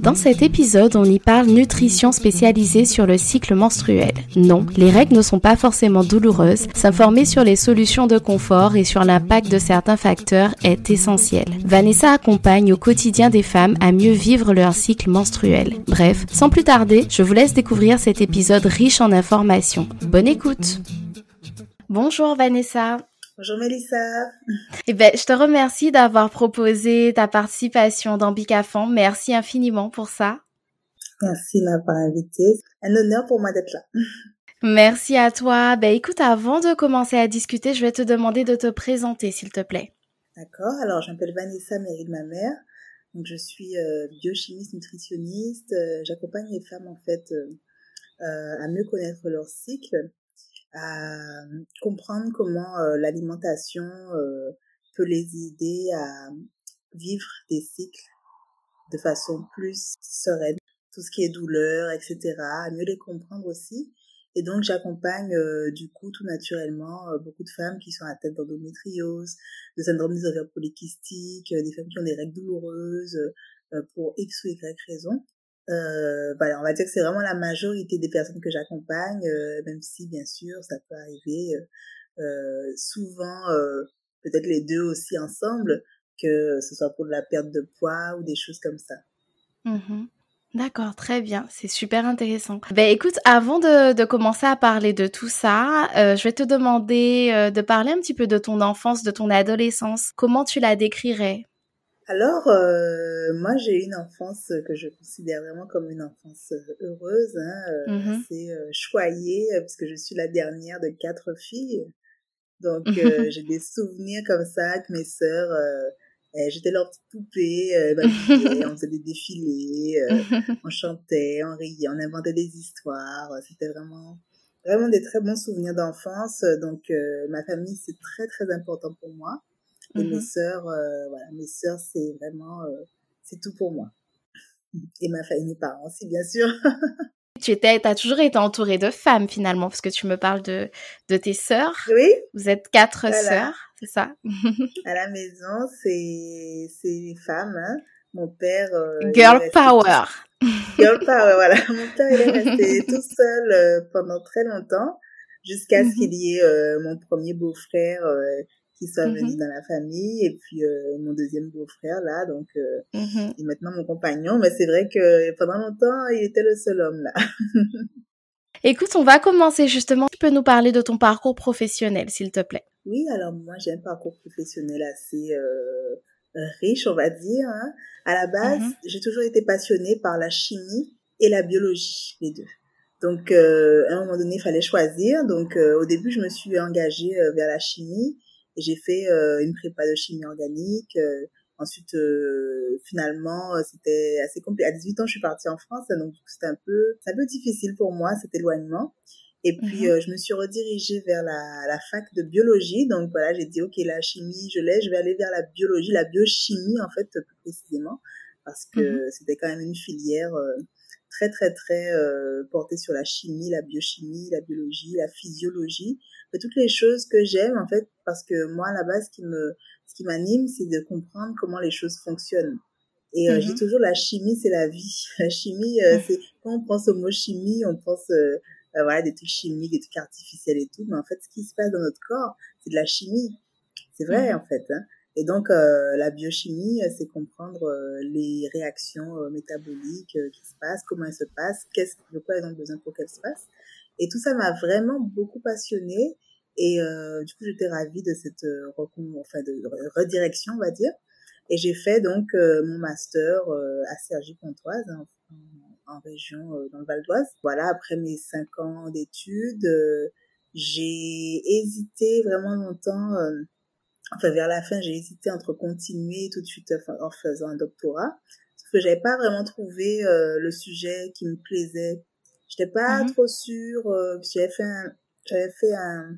Dans cet épisode, on y parle nutrition spécialisée sur le cycle menstruel. Non, les règles ne sont pas forcément douloureuses. S'informer sur les solutions de confort et sur l'impact de certains facteurs est essentiel. Vanessa accompagne au quotidien des femmes à mieux vivre leur cycle menstruel. Bref, sans plus tarder, je vous laisse découvrir cet épisode riche en informations. Bonne écoute Bonjour Vanessa Bonjour Mélissa. Eh ben, je te remercie d'avoir proposé ta participation dans Bicafan. Merci infiniment pour ça. Merci de m'avoir invité. Un honneur pour moi d'être là. Merci à toi. Ben, écoute, avant de commencer à discuter, je vais te demander de te présenter, s'il te plaît. D'accord. Alors, je m'appelle Vanessa de ma mère. Donc, je suis euh, biochimiste, nutritionniste. Euh, j'accompagne les femmes, en fait, euh, à mieux connaître leur cycle à comprendre comment euh, l'alimentation euh, peut les aider à vivre des cycles de façon plus sereine, tout ce qui est douleur, etc., à mieux les comprendre aussi. Et donc j'accompagne euh, du coup tout naturellement beaucoup de femmes qui sont atteintes d'endométriose, de syndrome des ovaires polykystiques, des femmes qui ont des règles douloureuses pour X ou Y raison. Euh, voilà, on va dire que c'est vraiment la majorité des personnes que j'accompagne, euh, même si bien sûr ça peut arriver euh, souvent, peut-être les deux aussi ensemble, que ce soit pour de la perte de poids ou des choses comme ça. Mmh D'accord, très bien, c'est super intéressant. Ben écoute, avant de, de, commencer à parler de tout ça, je vais te demander de parler un petit peu de ton enfance, de ton adolescence. Comment tu la décrirais? Alors, euh, moi, j'ai une enfance que je considère vraiment comme une enfance euh, heureuse, hein, euh, mmh assez euh, choyée, puisque je suis la dernière de quatre filles. Donc, j'ai des souvenirs comme ça avec mes sœurs. J'étais leur petite poupée, on faisait des défilés, on chantait, on riait, on inventait des histoires. C'était vraiment, vraiment des très bons souvenirs d'enfance. Donc, ma famille, c'est très, très important pour moi. Et mes mmh sœurs, euh, voilà, mes sœurs, c'est vraiment, euh, c'est tout pour moi. Et ma famille, mes parents aussi, bien sûr. tu étais, as toujours été entourée de femmes finalement, parce que tu me parles de, de tes sœurs. Oui. Vous êtes quatre sœurs, c'est ça? À la maison, c'est, les femmes. Hein. Mon père. Euh, Girl power. Girl power, voilà. Mon père, il est resté tout seul pendant très longtemps, jusqu'à ce mmh qu'il y ait mon premier beau-frère qui soit venu mmh dans la famille et puis euh, mon deuxième beau-frère là donc euh, mmh et maintenant mon compagnon mais c'est vrai que pendant longtemps il était le seul homme là Écoute, on va commencer justement. Tu peux nous parler de ton parcours professionnel, s'il te plaît. Oui, alors moi j'ai un parcours professionnel assez euh, riche, on va dire. Hein. À la base, mmh j'ai toujours été passionnée par la chimie et la biologie, les deux. Donc, à un moment donné, il fallait choisir. Donc, au début, je me suis engagée vers la chimie j'ai fait euh, une prépa de chimie organique. Euh, ensuite, euh, finalement, c'était assez compliqué. À 18 ans, je suis partie en France, donc c'était un peu, un peu difficile pour moi cet éloignement. Et puis, mhm. je me suis redirigée vers la, la fac de biologie. Donc voilà, j'ai dit, OK, la chimie, je l'ai, je vais aller vers la biologie, la biochimie, en fait, plus précisément, parce que mhm. c'était quand même une filière très, très, très euh, portée sur la chimie, la biochimie, la biologie, la physiologie toutes les choses que j'aime en fait parce que moi à la base ce qui me ce qui m'anime c'est de comprendre comment les choses fonctionnent et euh, je dis mhm. toujours la chimie c'est la vie la chimie euh, c'est quand on pense au mot chimie on pense euh, voilà, des trucs chimiques, des trucs artificiels et tout. Mais en fait, ce qui se passe dans notre corps, c'est de la chimie. C'est vrai, mhm. en fait. Hein. Et donc, euh, la biochimie, euh, c'est comprendre euh, les réactions métaboliques qui se passent, comment elles se passent, qu'est-ce, de quoi elles ont besoin pour qu'elles se passent. Et tout ça m'a vraiment beaucoup passionnée. Et du coup, j'étais ravie de cette enfin, de redirection, on va dire. Et j'ai fait donc mon master à Cergy-Pontoise, hein, en, région dans le Val d'Oise. Voilà, après mes cinq ans d'études, j'ai hésité vraiment longtemps enfin vers la fin, j'ai hésité entre continuer tout de suite en faisant un doctorat, parce que j'avais pas vraiment trouvé euh, le sujet qui me plaisait. J'étais pas mhm. trop sûre. Euh, j'avais fait un, j'avais fait un,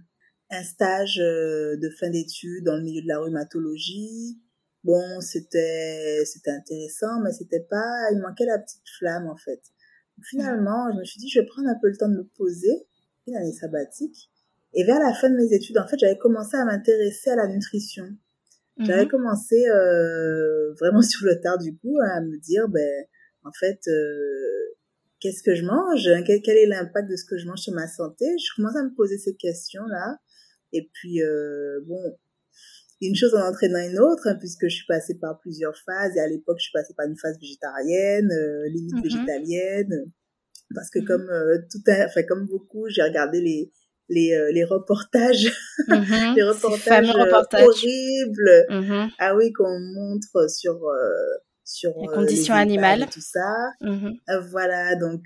un stage euh, de fin d'études dans le milieu de la rhumatologie. Bon, c'était c'était intéressant, mais c'était pas, il manquait la petite flamme en fait. finalement, je me suis dit, je vais prendre un peu le temps de me poser, une année sabbatique, et vers la fin de mes études, en fait, j'avais commencé à m'intéresser à la nutrition. J'avais mhm. commencé euh, vraiment sur le tard du coup à me dire, ben, en fait, euh, qu'est-ce que je mange? Quel, est l'impact de ce que je mange sur ma santé? Je commençais à me poser ces questions-là. Et puis, euh, bon, une chose en entraînant une autre, hein, puisque je suis passée par plusieurs phases. Et à l'époque, je suis passée par une phase végétarienne, euh, limite mhm. végétalienne, parce que mhm. comme euh, tout, enfin comme beaucoup, j'ai regardé les les, euh, les reportages, mm-hmm. les reportages, euh, horribles, mm-hmm. ah oui, qu'on montre sur euh, sur les conditions animales, tout ça. Mm-hmm. voilà, donc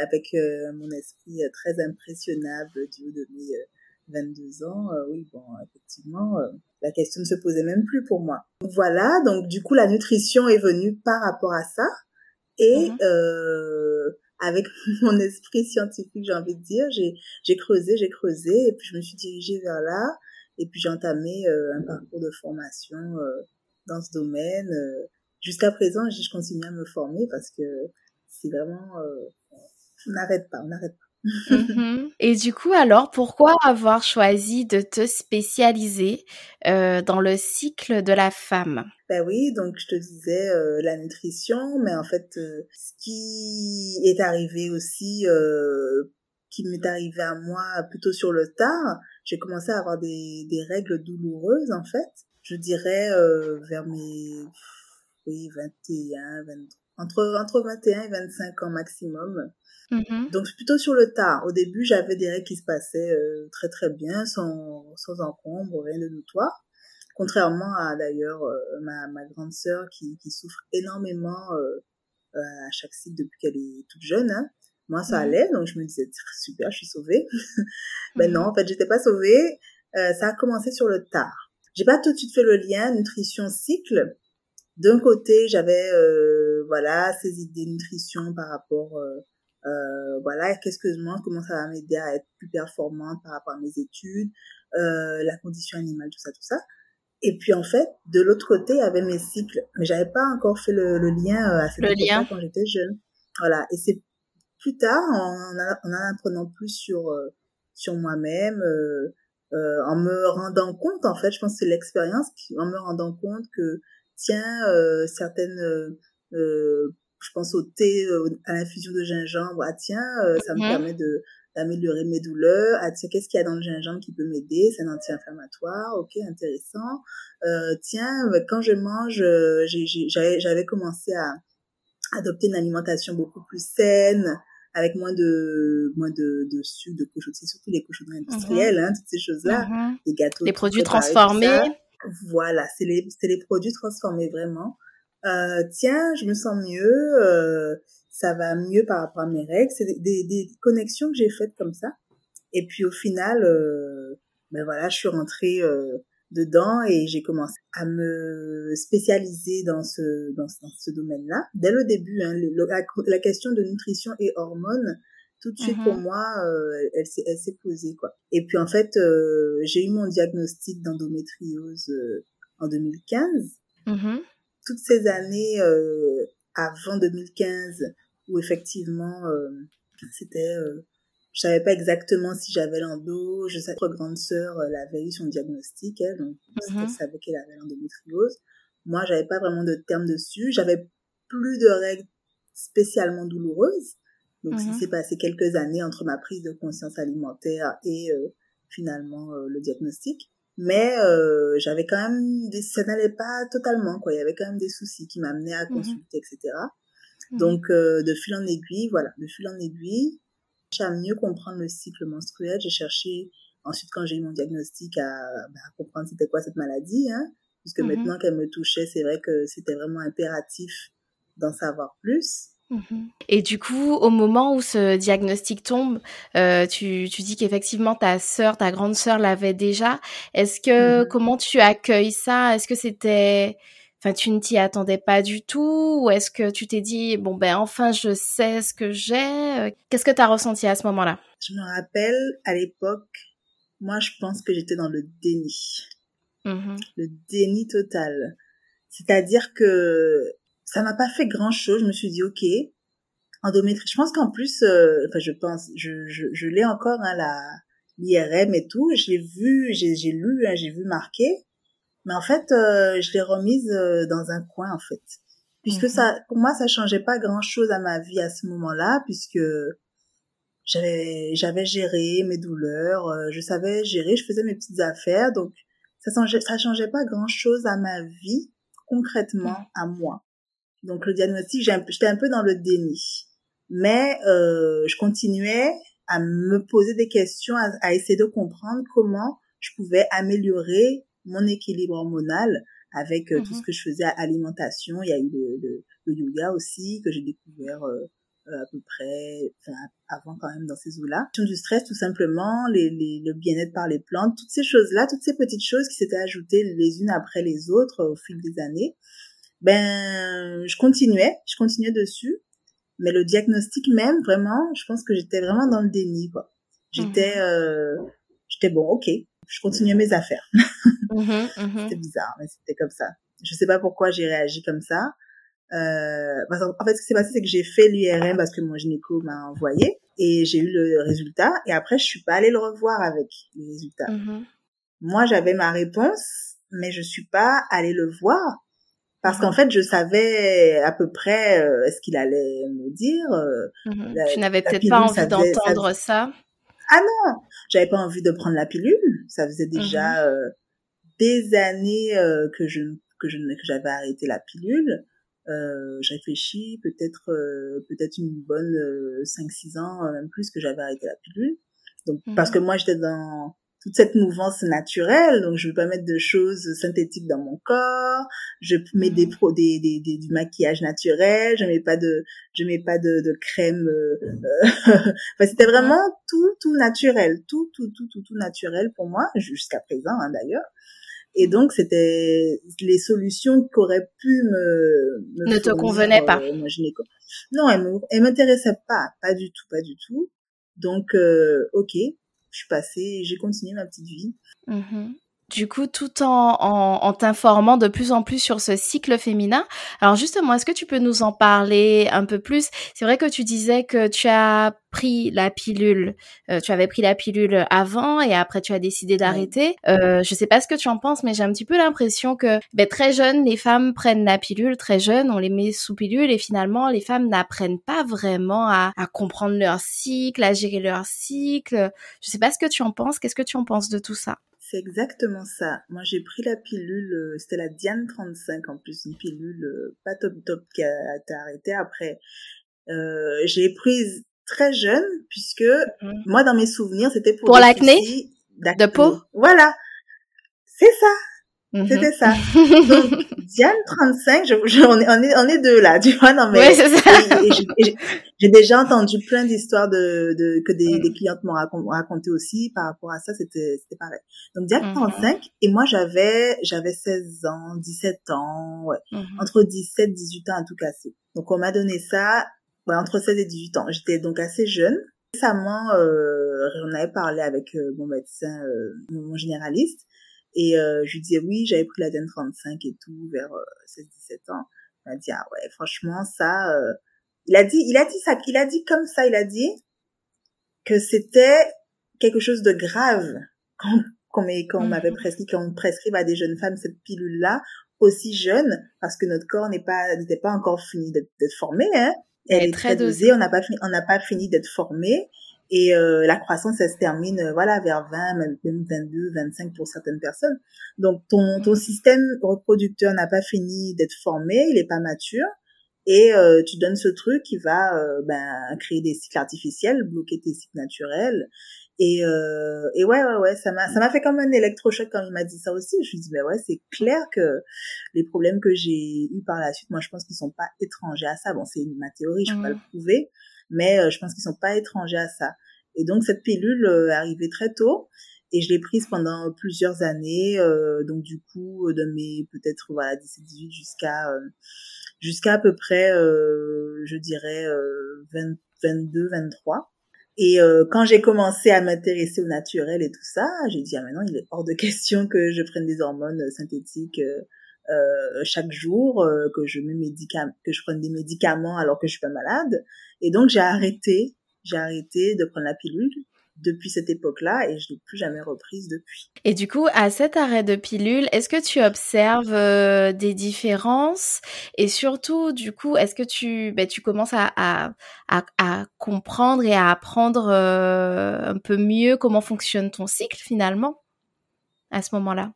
avec mon esprit très impressionnable du haut de mes 22 ans, oui, bon, effectivement, la question ne se posait même plus pour moi. Voilà, donc du coup, la nutrition est venue par rapport à ça. Et euh, avec mon esprit scientifique, j'ai envie de dire, j'ai, creusé, j'ai creusé, et puis je me suis dirigée vers là, et puis j'ai entamé euh, un parcours de formation euh, dans ce domaine. Euh. Jusqu'à présent, je continue à me former parce que c'est vraiment... on n'arrête pas, on n'arrête pas. Mhm. Et du coup, alors, pourquoi avoir choisi de te spécialiser euh, dans le cycle de la femme? Ben oui, donc je te disais euh, la nutrition, mais en fait, euh, ce qui est arrivé aussi, qui m'est arrivé à moi plutôt sur le tard, j'ai commencé à avoir des, des règles douloureuses, en fait. Je dirais vers mes oui, 21, 23, entre, entre 21 et 25 ans maximum. Mm-hmm. Donc plutôt sur le tard. Au début, j'avais des règles qui se passaient euh, très très bien, sans, sans encombre, rien de notoire. Contrairement à d'ailleurs euh, ma, ma grande sœur qui, qui souffre énormément euh, à chaque cycle depuis qu'elle est toute jeune. Hein. Moi, ça mm-hmm. allait, donc je me disais super, je suis sauvée. Mais non, mm-hmm. en fait, j'étais pas sauvée. ça a commencé sur le tard. J'ai pas tout de suite fait le lien nutrition cycle. D'un côté, j'avais voilà ces idées de nutrition par rapport euh, voilà, qu'est-ce que je mange, comment ça va m'aider à être plus performante par rapport à mes études, euh, la condition animale, tout ça, tout ça. Et puis en fait, de l'autre côté, il y avait mes cycles, mais j'avais pas encore fait le, le lien euh, à cette époque quand j'étais jeune. Voilà, et c'est plus tard, en, en, apprenant plus sur euh, sur moi-même, euh, euh, en me rendant compte, en fait, je pense que c'est l'expérience, en me rendant compte que tiens, certaines je pense au thé, euh, à l'infusion de gingembre. Ah tiens, euh, ça me mhm. permet de d'améliorer mes douleurs. Ah tiens, qu'est-ce qu'il y a dans le gingembre qui peut m'aider? C'est un anti-inflammatoire. Ok, intéressant. Euh, tiens, quand je mange, euh, j'avais commencé à adopter une alimentation beaucoup plus saine avec moins de moins de, de sucre, de cochonnerie, c'est surtout les cochonneries mhm. industrielles, hein, toutes ces choses-là, mhm. les gâteaux, les produits transformés. Voilà, c'est les c'est les produits transformés vraiment. Euh, tiens, je me sens mieux, euh, ça va mieux par rapport à mes règles. C'est des, des, connexions que j'ai faites comme ça. Et puis au final, euh, ben voilà, je suis rentrée dedans et j'ai commencé à me spécialiser dans ce dans, ce domaine-là. Dès le début, hein, la, question de nutrition et hormones, tout de suite pour mm-hmm. moi, elle s'est elle s'est posée quoi. Et puis en fait, j'ai eu mon diagnostic d'endométriose en 2015 toutes ces années euh, avant 2015 où effectivement euh, c'était euh, je savais pas exactement si j'avais l'endo. Je sais que grande sœur euh, l'avait eu son diagnostic elle donc mm elle savait qu'elle avait l'endométriose. Moi j'avais pas vraiment de terme dessus. J'avais plus de règles spécialement douloureuses. Donc, il mhm. s'est passé quelques années entre ma prise de conscience alimentaire et euh, finalement euh, finalement le diagnostic. Mais j'avais quand même des, ça n'allait pas totalement quoi. Il y avait quand même des soucis qui m'amenaient à mhm. consulter, etc. Mhm. Donc de fil en aiguille, voilà, de fil en aiguille, j'ai à mieux comprendre le cycle menstruel. J'ai cherché ensuite quand j'ai eu mon diagnostic à, bah, à comprendre c'était quoi cette maladie, hein, puisque maintenant qu'elle me touchait, c'est vrai que c'était vraiment impératif d'en savoir plus. Mhm. Et du coup, au moment où ce diagnostic tombe, euh, tu, tu dis qu'effectivement ta sœur, ta grande sœur l'avait déjà. Est-ce que mhm. comment tu accueilles ça? Est-ce que c'était, enfin, tu ne t'y attendais pas du tout, ou est-ce que tu t'es dit bon ben enfin je sais ce que j'ai Qu'est-ce que tu as ressenti à ce moment-là? Je me rappelle à l'époque, moi je pense que j'étais dans le déni, mhm. le déni total. C'est-à-dire que ça m'a pas fait grand chose. Je me suis dit, ok, endométrie. Je pense qu'en plus, euh, enfin, je pense, je, je, je l'ai encore, hein, la l'IRM et tout. Je l'ai vu, j'ai, j'ai lu, hein, j'ai vu marqué. Mais en fait, euh, je l'ai remise euh, dans un coin, en fait. Puisque mhm. ça, pour moi, ça changeait pas grand chose à ma vie à ce moment-là, puisque j'avais, j'avais géré mes douleurs, je savais gérer, je faisais mes petites affaires, donc ça changeait, ça changeait pas grand chose à ma vie, concrètement, mhm. à moi. Donc le diagnostic, j'étais un peu dans le déni. Mais euh, je continuais à me poser des questions, à, essayer de comprendre comment je pouvais améliorer mon équilibre hormonal avec euh, tout ce mhm. que je faisais à alimentation. Il y a eu le, le, yoga aussi que j'ai découvert euh, euh, à peu près, enfin, avant quand même dans ces eaux-là. Du stress tout simplement, les, les, le bien-être par les plantes, toutes ces choses-là, toutes ces petites choses qui s'étaient ajoutées les unes après les autres au fil des années ben je continuais, je continuais dessus, mais le diagnostic même vraiment, je pense que j'étais vraiment dans le déni quoi. J'étais mhm. euh, j'étais bon, OK, je continuais mes affaires. Mhm, mhm. c'était bizarre, mais c'était comme ça. Je sais pas pourquoi j'ai réagi comme ça. Euh, en fait, ce qui s'est passé, c'est que j'ai fait l'IRM parce que mon gynéco m'a envoyé et j'ai eu le résultat. Et après, je suis pas allée le revoir avec les résultats. Moi, j'avais ma réponse, mais je suis pas allée le voir parce qu'en fait je savais à peu près euh, ce qu'il allait me dire. Euh, mhm. tu n'avais peut-être pas envie d'entendre ça, Ah non, j'avais pas envie de prendre la pilule. Ça faisait déjà mhm. euh, des années que je que je que j'avais arrêté la pilule. je réfléchis peut-être peut-être une bonne 5-6 ans même plus que j'avais arrêté la pilule. Donc parce que mhm. moi j'étais dans toute cette mouvance naturelle. Donc, je veux pas mettre de choses synthétiques dans mon corps. Je mets des, mhm. pro, des, des, des, du maquillage naturel. Je mets pas de, je mets pas de, de crème. Euh, euh enfin, c'était vraiment tout, tout naturel, tout, tout, tout, tout, tout naturel pour moi jusqu'à présent, hein, d'ailleurs. Et donc, c'était les solutions qu'aurait pu me, me ne te convenaient pas. Euh, non, elles m'intéressaient pas, pas du tout, pas du tout. Donc, euh, ok, je suis passée j'ai continué ma petite vie. Mhm. Du coup, tout en, en, t'informant de plus en plus sur ce cycle féminin. Alors justement, est-ce que tu peux nous en parler un peu plus? C'est vrai que tu disais que tu as pris la pilule, euh, tu avais pris la pilule avant et après tu as décidé d'arrêter. Euh, je sais pas ce que tu en penses, mais j'ai un petit peu l'impression que ben, très jeunes, les femmes prennent la pilule, très jeunes, on les met sous pilule et finalement les femmes n'apprennent pas vraiment à, à comprendre leur cycle, à gérer leur cycle. Je sais pas ce que tu en penses. Qu'est-ce que tu en penses de tout ça? C'est exactement ça. Moi, j'ai pris la pilule, euh, c'était la Diane 35 en plus, une pilule euh, pas top top qui a été arrêtée après. Euh, j'ai prise très jeune puisque mhm. moi, dans mes souvenirs, c'était pour, pour l'acné de peau. Voilà, c'est ça. Mhm. C'était ça. Donc, Diane 35, je, je, on, est, on, est, on est deux là, tu vois, non mais... c'est ça. J'ai déjà entendu plein d'histoires de, de, que des, des clientes m'ont raconté, aussi par rapport à ça, c'était pareil. Donc Diane 35, mhm. et moi j'avais j'avais 16 ans, 17 ans, ouais, mhm. entre 17 18 ans à tout casser. Donc on m'a donné ça ouais, entre 16 et 18 ans. J'étais donc assez jeune. Récemment, euh, on avait parlé avec euh, mon médecin, euh, mon généraliste, et euh, je lui disais oui, j'avais pris la DEN 35 et tout vers 16-17 euh, ans. Il m'a dit ah ouais, franchement ça. Euh, il a dit, il a dit ça, il a dit comme ça, il a dit que c'était quelque chose de grave quand qu'on quand m'avait mhm. prescrit, quand on prescrive à des jeunes femmes cette pilule-là aussi jeune, parce que notre corps n'est pas n'était pas encore fini d'être formé, hein. Elle, est, très dosée. On n'a pas fini, on n'a pas fini d'être formé. Et euh, la croissance, elle se termine euh, voilà vers 20, même 22, 25 pour certaines personnes. Donc ton ton système reproducteur n'a pas fini d'être formé, il est pas mature et euh, tu donnes ce truc qui va euh, ben, créer des cycles artificiels, bloquer tes cycles naturels. Et, euh, et ouais, ouais, ouais, ça m'a, ça m'a fait comme un électrochoc quand il m'a dit ça aussi. Je me suis dit, ben ouais, c'est clair que les problèmes que j'ai eu par la suite, moi, je pense qu'ils sont pas étrangers à ça. Bon, c'est ma théorie, je peux pas le prouver, mais euh, je pense qu'ils sont pas étrangers à ça. Et donc, cette pilule euh, arrivée très tôt et je l'ai prise pendant plusieurs années. Euh, donc, du coup, de mes peut-être voilà 17, 18 jusqu'à jusqu'à à peu près, euh, je dirais, euh, 20, 22, 23. Et euh, quand j'ai commencé à m'intéresser au naturel et tout ça, j'ai dit ah maintenant il est hors de question que je prenne des hormones synthétiques euh, chaque jour, que je me que je prenne des médicaments alors que je suis pas malade. Et donc j'ai arrêté, j'ai arrêté de prendre la pilule depuis cette époque-là et je l'ai plus jamais reprise depuis. Et du coup, à cet arrêt de pilule, est-ce que tu observes euh, des différences? Et surtout, du coup, est-ce que tu, ben, tu commences à, à, à, comprendre et à apprendre euh, un peu mieux comment fonctionne ton cycle finalement à ce moment-là?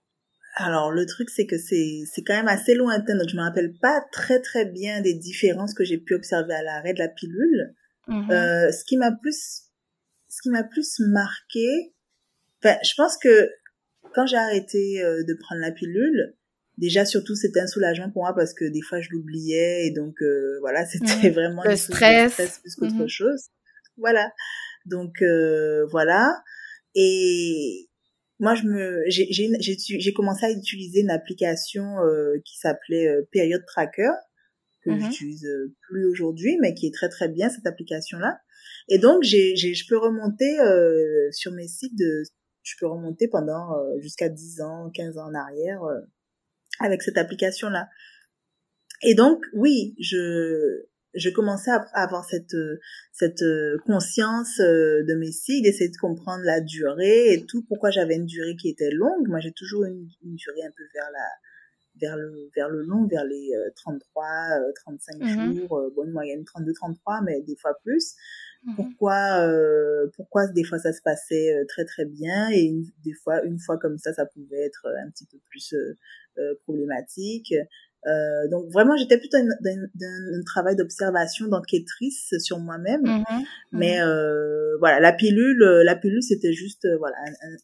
Alors le truc c'est que c'est c'est quand même assez lointain donc je me rappelle pas très très bien des différences que j'ai pu observer à l'arrêt de la pilule. Mmh euh, ce qui m'a plus ce qui m'a plus marqué, enfin, je pense que quand j'ai arrêté euh, de prendre la pilule, déjà surtout c'était un soulagement pour moi parce que des fois je l'oubliais et donc euh, voilà c'était mmh. vraiment le stress. stress plus qu'autre mmh chose. Voilà. Donc euh, voilà. Et moi je me j'ai j'ai commencé à utiliser une application qui s'appelait Period Tracker que mmh j'utilise plus aujourd'hui mais qui est très très bien cette application là et donc, j'ai, j'ai, je peux remonter euh, sur mes sites, de, je peux remonter pendant euh, jusqu'à 10 ans, 15 ans en arrière euh, avec cette application-là. Et donc, oui, je, je commençais à avoir cette, cette conscience de mes cycles, d'essayer de comprendre la durée et tout, pourquoi j'avais une durée qui était longue. Moi, j'ai toujours une, une durée un peu vers la, vers le vers le long, vers les 33, 35 mmh jours, bonne moyenne 32, 33, mais des fois plus. Mmh pourquoi, euh, pourquoi des fois ça se passait euh, très très bien et des fois une fois comme ça ça pouvait être euh, un petit peu plus euh, problématique. Euh, donc vraiment j'étais plutôt dans un travail d'observation d'enquêtrice sur moi-même, mmh mmh mais euh, voilà la pilule, la pilule c'était juste voilà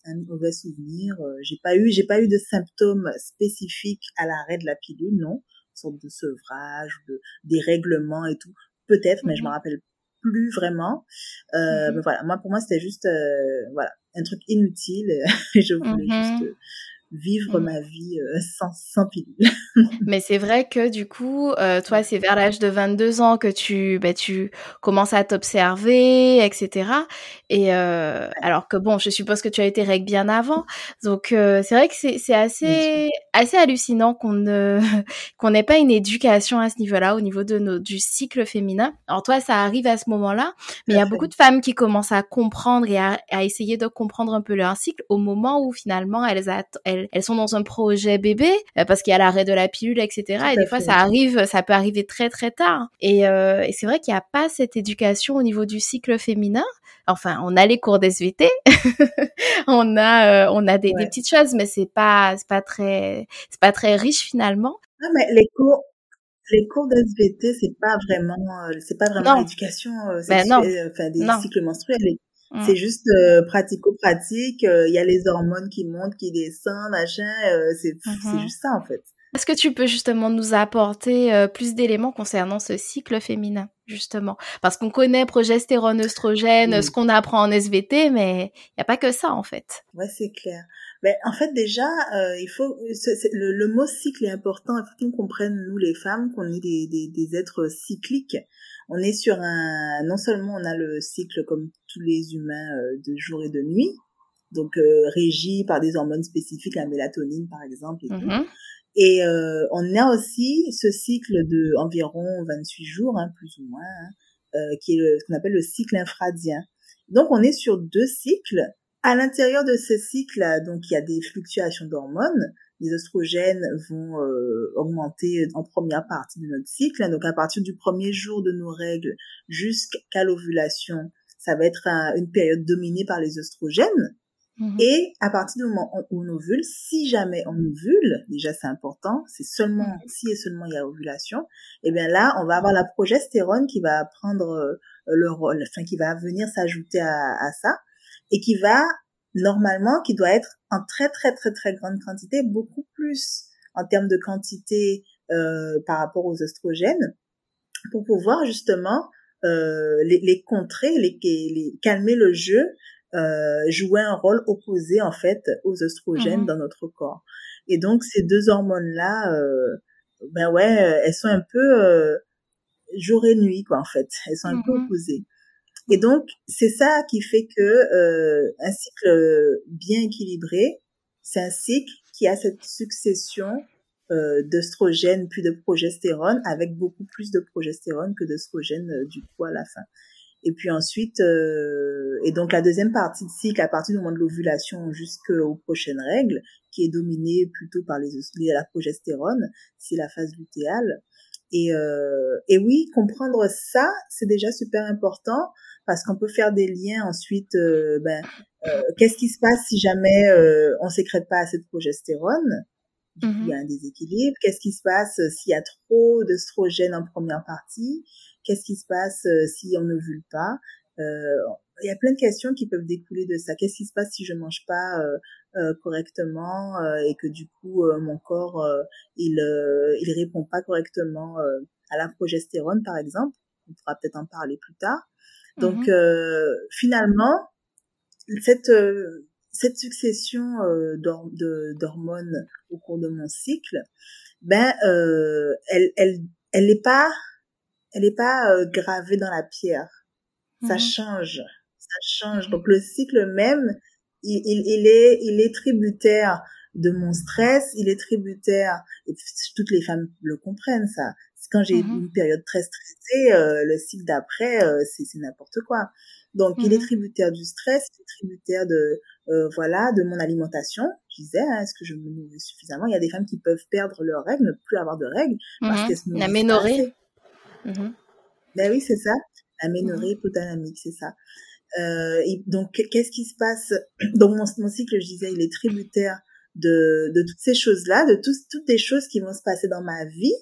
un, un, mauvais souvenir. J'ai pas eu j'ai pas eu de symptômes spécifiques à l'arrêt de la pilule non, une sorte de sevrage, de dérèglement et tout. Peut-être, mais je me rappelle plus vraiment. Euh, mmh Mais voilà, moi pour moi c'était juste euh, voilà un truc inutile. je voulais juste vivre mmh. ma vie euh, sans, sans pilule. Mais c'est vrai que du coup, euh, toi, c'est vers l'âge de 22 ans que tu, bah, tu commences à t'observer, etc. Et euh, alors que bon, je suppose que tu as été règle bien avant. Donc euh, c'est vrai que c'est assez assez hallucinant qu'on ne qu'on n'ait pas une éducation à ce niveau-là, au niveau de nos, du cycle féminin. Alors toi, ça arrive à ce moment-là, mais il y a beaucoup de femmes qui commencent à comprendre et à, à, essayer de comprendre un peu leur cycle au moment où finalement elles, elles elles, sont dans un projet bébé euh, parce qu'il y a l'arrêt de la pilule, etc. et des fois, ça arrive, ça peut arriver très très tard. Et, euh, et c'est vrai qu'il n'y a pas cette éducation au niveau du cycle féminin. Enfin, on a les cours d'SVT, on a euh, on a des, des, petites choses, mais c'est pas c'est pas très c'est pas très riche finalement. Non, mais les cours les cours d'SVT, c'est pas vraiment, c'est pas vraiment l'éducation ben sexuelle, enfin des cycles menstruels. Mm. C'est juste euh, pratico-pratique. Il euh, y a les hormones qui montent, qui descendent, machin. Euh, c'est mm-hmm. juste ça, en fait. Est-ce que tu peux justement nous apporter plus d'éléments concernant ce cycle féminin, justement? Parce qu'on connaît progestérone, œstrogène, ce qu'on apprend en SVT, mais il n'y a pas que ça, en fait. Ouais, c'est clair. Mais en fait, déjà, il faut le, le, mot cycle est important. Il faut qu'on comprenne nous les femmes qu'on est des, des, des êtres cycliques on est sur un non seulement on a le cycle comme tous les humains euh, de jour et de nuit donc euh, régi par des hormones spécifiques la mélatonine par exemple et, mm-hmm. et euh, on a aussi ce cycle de environ 28 jours hein, plus ou moins hein, euh, qui est ce qu'on appelle le cycle infradien. Donc on est sur deux cycles. À l'intérieur de ce cycle donc il y a des fluctuations d'hormones les oestrogènes vont euh, augmenter en première partie de notre cycle. Donc à partir du premier jour de nos règles jusqu'à l'ovulation, ça va être une période dominée par les oestrogènes. Mhm. Et à partir du moment où on ovule, si jamais on ovule, déjà c'est important, c'est seulement mhm. si et seulement il y a ovulation, et eh bien là on va avoir la progestérone qui va prendre euh, le rôle, enfin qui va venir s'ajouter à, à ça et qui va normalement, qui doit être en très très très très grande quantité, beaucoup plus en termes de quantité euh, par rapport aux oestrogènes, pour pouvoir justement euh, les, les, contrer, les, les, calmer le jeu, euh, jouer un rôle opposé en fait aux oestrogènes mhm. dans notre corps. Et donc ces deux hormones là, euh, ben ouais, elles sont un peu euh, jour et nuit quoi en fait, elles sont un peu mhm. opposées. Et donc, c'est ça qui fait que euh, un cycle bien équilibré, c'est un cycle qui a cette succession euh, puis de progestérone, avec beaucoup plus de progestérone que d'œstrogène euh, du coup à la fin. Et puis ensuite, euh, et donc la deuxième partie de cycle, à partir du moment de l'ovulation jusqu'aux prochaines règles, qui est dominée plutôt par les, la progestérone, c'est la phase lutéale. Et, euh, et oui, comprendre ça, c'est déjà super important parce qu'on peut faire des liens ensuite. Euh, ben, euh, qu'est-ce qui se passe si jamais euh, on sécrète pas assez de progestérone? Il y a un déséquilibre. Qu'est-ce qui se passe s'il y a trop d'œstrogène en première partie? Qu'est-ce qui se passe si on ne ovule pas Il y a plein de questions qui peuvent découler de ça. Qu'est-ce qui se passe si je mange pas correctement et que du coup mon corps il il répond pas correctement à la progestérone par exemple On pourra peut-être en parler plus tard. Donc mmh euh, finalement, cette euh, cette succession euh, d'hormones au cours de mon cycle, ben euh, elle elle elle n'est pas elle est pas euh, gravée dans la pierre. Ça mmh change, ça change. Donc le cycle même, il, il, il est il est tributaire de mon stress, il est tributaire, et toutes les femmes le comprennent ça, quand j'ai mmh une période très stressée, euh, le cycle d'après, euh, c'est n'importe quoi. Donc, il est mmh tributaire du stress, il est tributaire de euh, voilà de mon alimentation. Je disais, hein, est-ce que je me nourris suffisamment? Il y a des femmes qui peuvent perdre leurs règles, ne plus avoir de règles parce mmh qu'elles se La ménorrhée. Ben oui, c'est ça. La ménorrhée c'est ça. Euh, et donc, qu'est-ce qui se passe? Donc, mon, mon, cycle, je disais, il est tributaire de, de toutes ces choses-là, de tous, toutes les choses qui vont se passer dans ma vie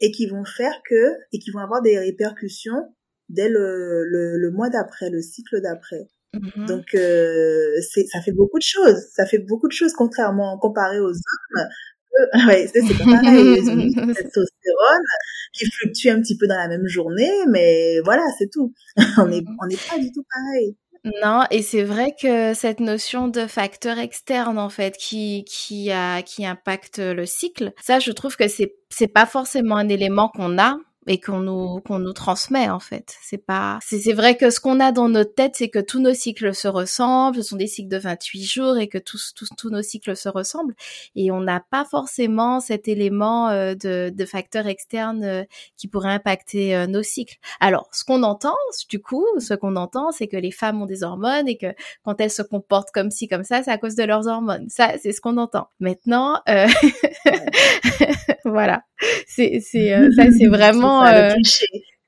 et qui vont faire que et qui vont avoir des répercussions dès le, le, le mois d'après, le cycle d'après. Mm-hmm. Donc euh, ça fait beaucoup de choses, ça fait beaucoup de choses contrairement comparé aux hommes. Ouais, c'est pas pareil, une testostérone qui fluctue un petit peu dans la même journée, mais voilà, c'est tout. on n'est pas du tout pareil. Non, et c'est vrai que cette notion de facteur externe en fait qui qui a qui impacte le cycle, ça je trouve que c'est c'est pas forcément un élément qu'on a et qu'on nous qu'on nous transmet en fait. C'est pas c'est vrai que ce qu'on a dans notre tête c'est que tous nos cycles se ressemblent, ce sont des cycles de 28 jours et que tous tous tous nos cycles se ressemblent et on n'a pas forcément cet élément euh, de de facteurs externes euh, qui pourrait impacter euh, nos cycles. Alors, ce qu'on entend du coup, ce qu'on entend c'est que les femmes ont des hormones et que quand elles se comportent comme ci comme ça, c'est à cause de leurs hormones. Ça, c'est ce qu'on entend. Maintenant voilà. C'est c'est ça c'est vraiment euh,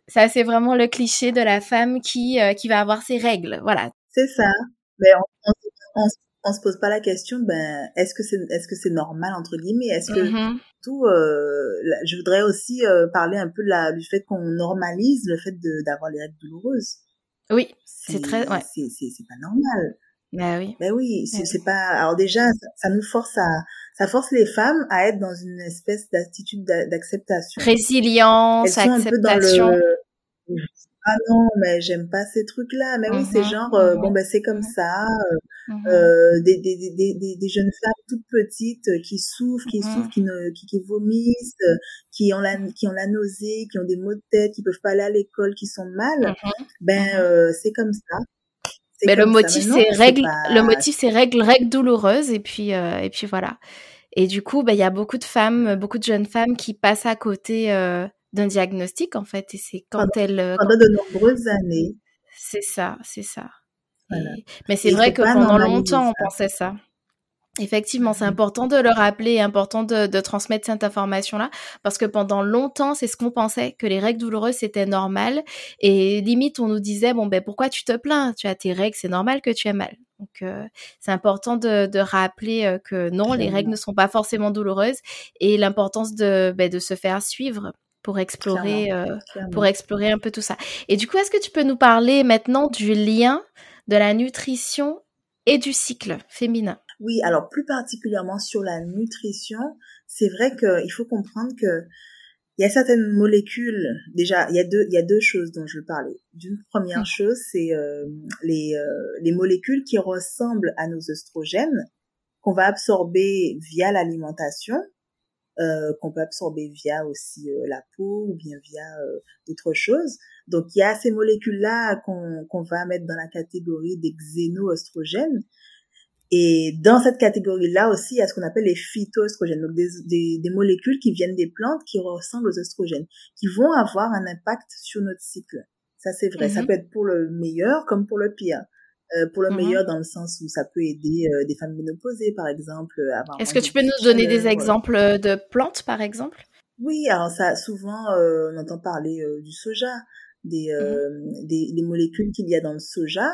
ça, c'est vraiment le cliché de la femme qui, euh, qui va avoir ses règles. Voilà. C'est ça. Mais on, on, on, se pose pas la question, ben, est-ce que c'est, est-ce que c'est normal, entre guillemets? Est-ce que, mm-hmm. tout, euh, je voudrais aussi parler un peu la, du fait qu'on normalise le fait d'avoir les règles douloureuses. Oui, c'est très, ouais. C'est, c'est, pas normal. Ben oui. Ben oui, c'est, pas, alors déjà, ça nous force à, ça force les femmes à être dans une espèce d'attitude d'acceptation. Résilience, acceptation. Ah non, mais j'aime pas ces trucs-là. Mais oui, c'est mhm, genre, euh, bon, ben c'est comme ça. Euh, mhm. euh, des, des, des, des, des, jeunes femmes toutes petites qui souffrent, qui souffrent, qui, ne, qui, qui vomissent, qui ont, la, qui ont la nausée, qui ont des maux de tête, qui peuvent pas aller à l'école, qui sont mal. Ben, c'est comme ça. Mais le motif, c'est règle, le motif, c'est règle, règle douloureuse, et puis, euh, et puis voilà. Et du coup, bah, il y a beaucoup de femmes, beaucoup de jeunes femmes qui passent à côté euh, d'un diagnostic, en fait, et c'est quand elles... Euh, pendant de nombreuses années. C'est ça, c'est ça. Mais c'est vrai que pendant longtemps, on pensait ça. Effectivement, c'est important de le rappeler, important de, de transmettre cette information-là, parce que pendant longtemps, c'est ce qu'on pensait, que les règles douloureuses, c'était normal. Et limite, on nous disait, bon, ben pourquoi tu te plains? Tu as tes règles, c'est normal que tu aies mal. Donc, euh, c'est important de, de rappeler euh, que non, les règles ne sont pas forcément douloureuses et l'importance de, ben, de se faire suivre pour explorer, euh, pour explorer un peu tout ça. Et du coup, est-ce que tu peux nous parler maintenant du lien de la nutrition et du cycle féminin? Oui, alors plus particulièrement sur la nutrition, c'est vrai qu'il faut comprendre que il y a certaines molécules. Déjà, il y a deux, il y a deux choses dont je veux parler. D'une première mmh. chose, c'est euh, les euh, les molécules qui ressemblent à nos oestrogènes qu'on va absorber via l'alimentation, euh, qu'on peut absorber via aussi euh, la peau ou bien via euh, d'autres choses. Donc il y a ces molécules là qu'on qu'on va mettre dans la catégorie des xénoestrogènes et dans cette catégorie-là aussi, il y a ce qu'on appelle les phytoestrogènes, donc des, des, des, molécules qui viennent des plantes qui ressemblent aux oestrogènes, qui vont avoir un impact sur notre cycle. Ça, c'est vrai. Ça mhm. peut être pour le meilleur comme pour le pire. Euh, pour le mhm. meilleur dans le sens où ça peut aider euh, des femmes ménopausées, par exemple. Est-ce que tu peux nous donner des exemples de plantes, par exemple? Oui, alors ça, souvent, euh, on entend parler euh, du soja, des, mhm. des, des molécules qu'il y a dans le soja.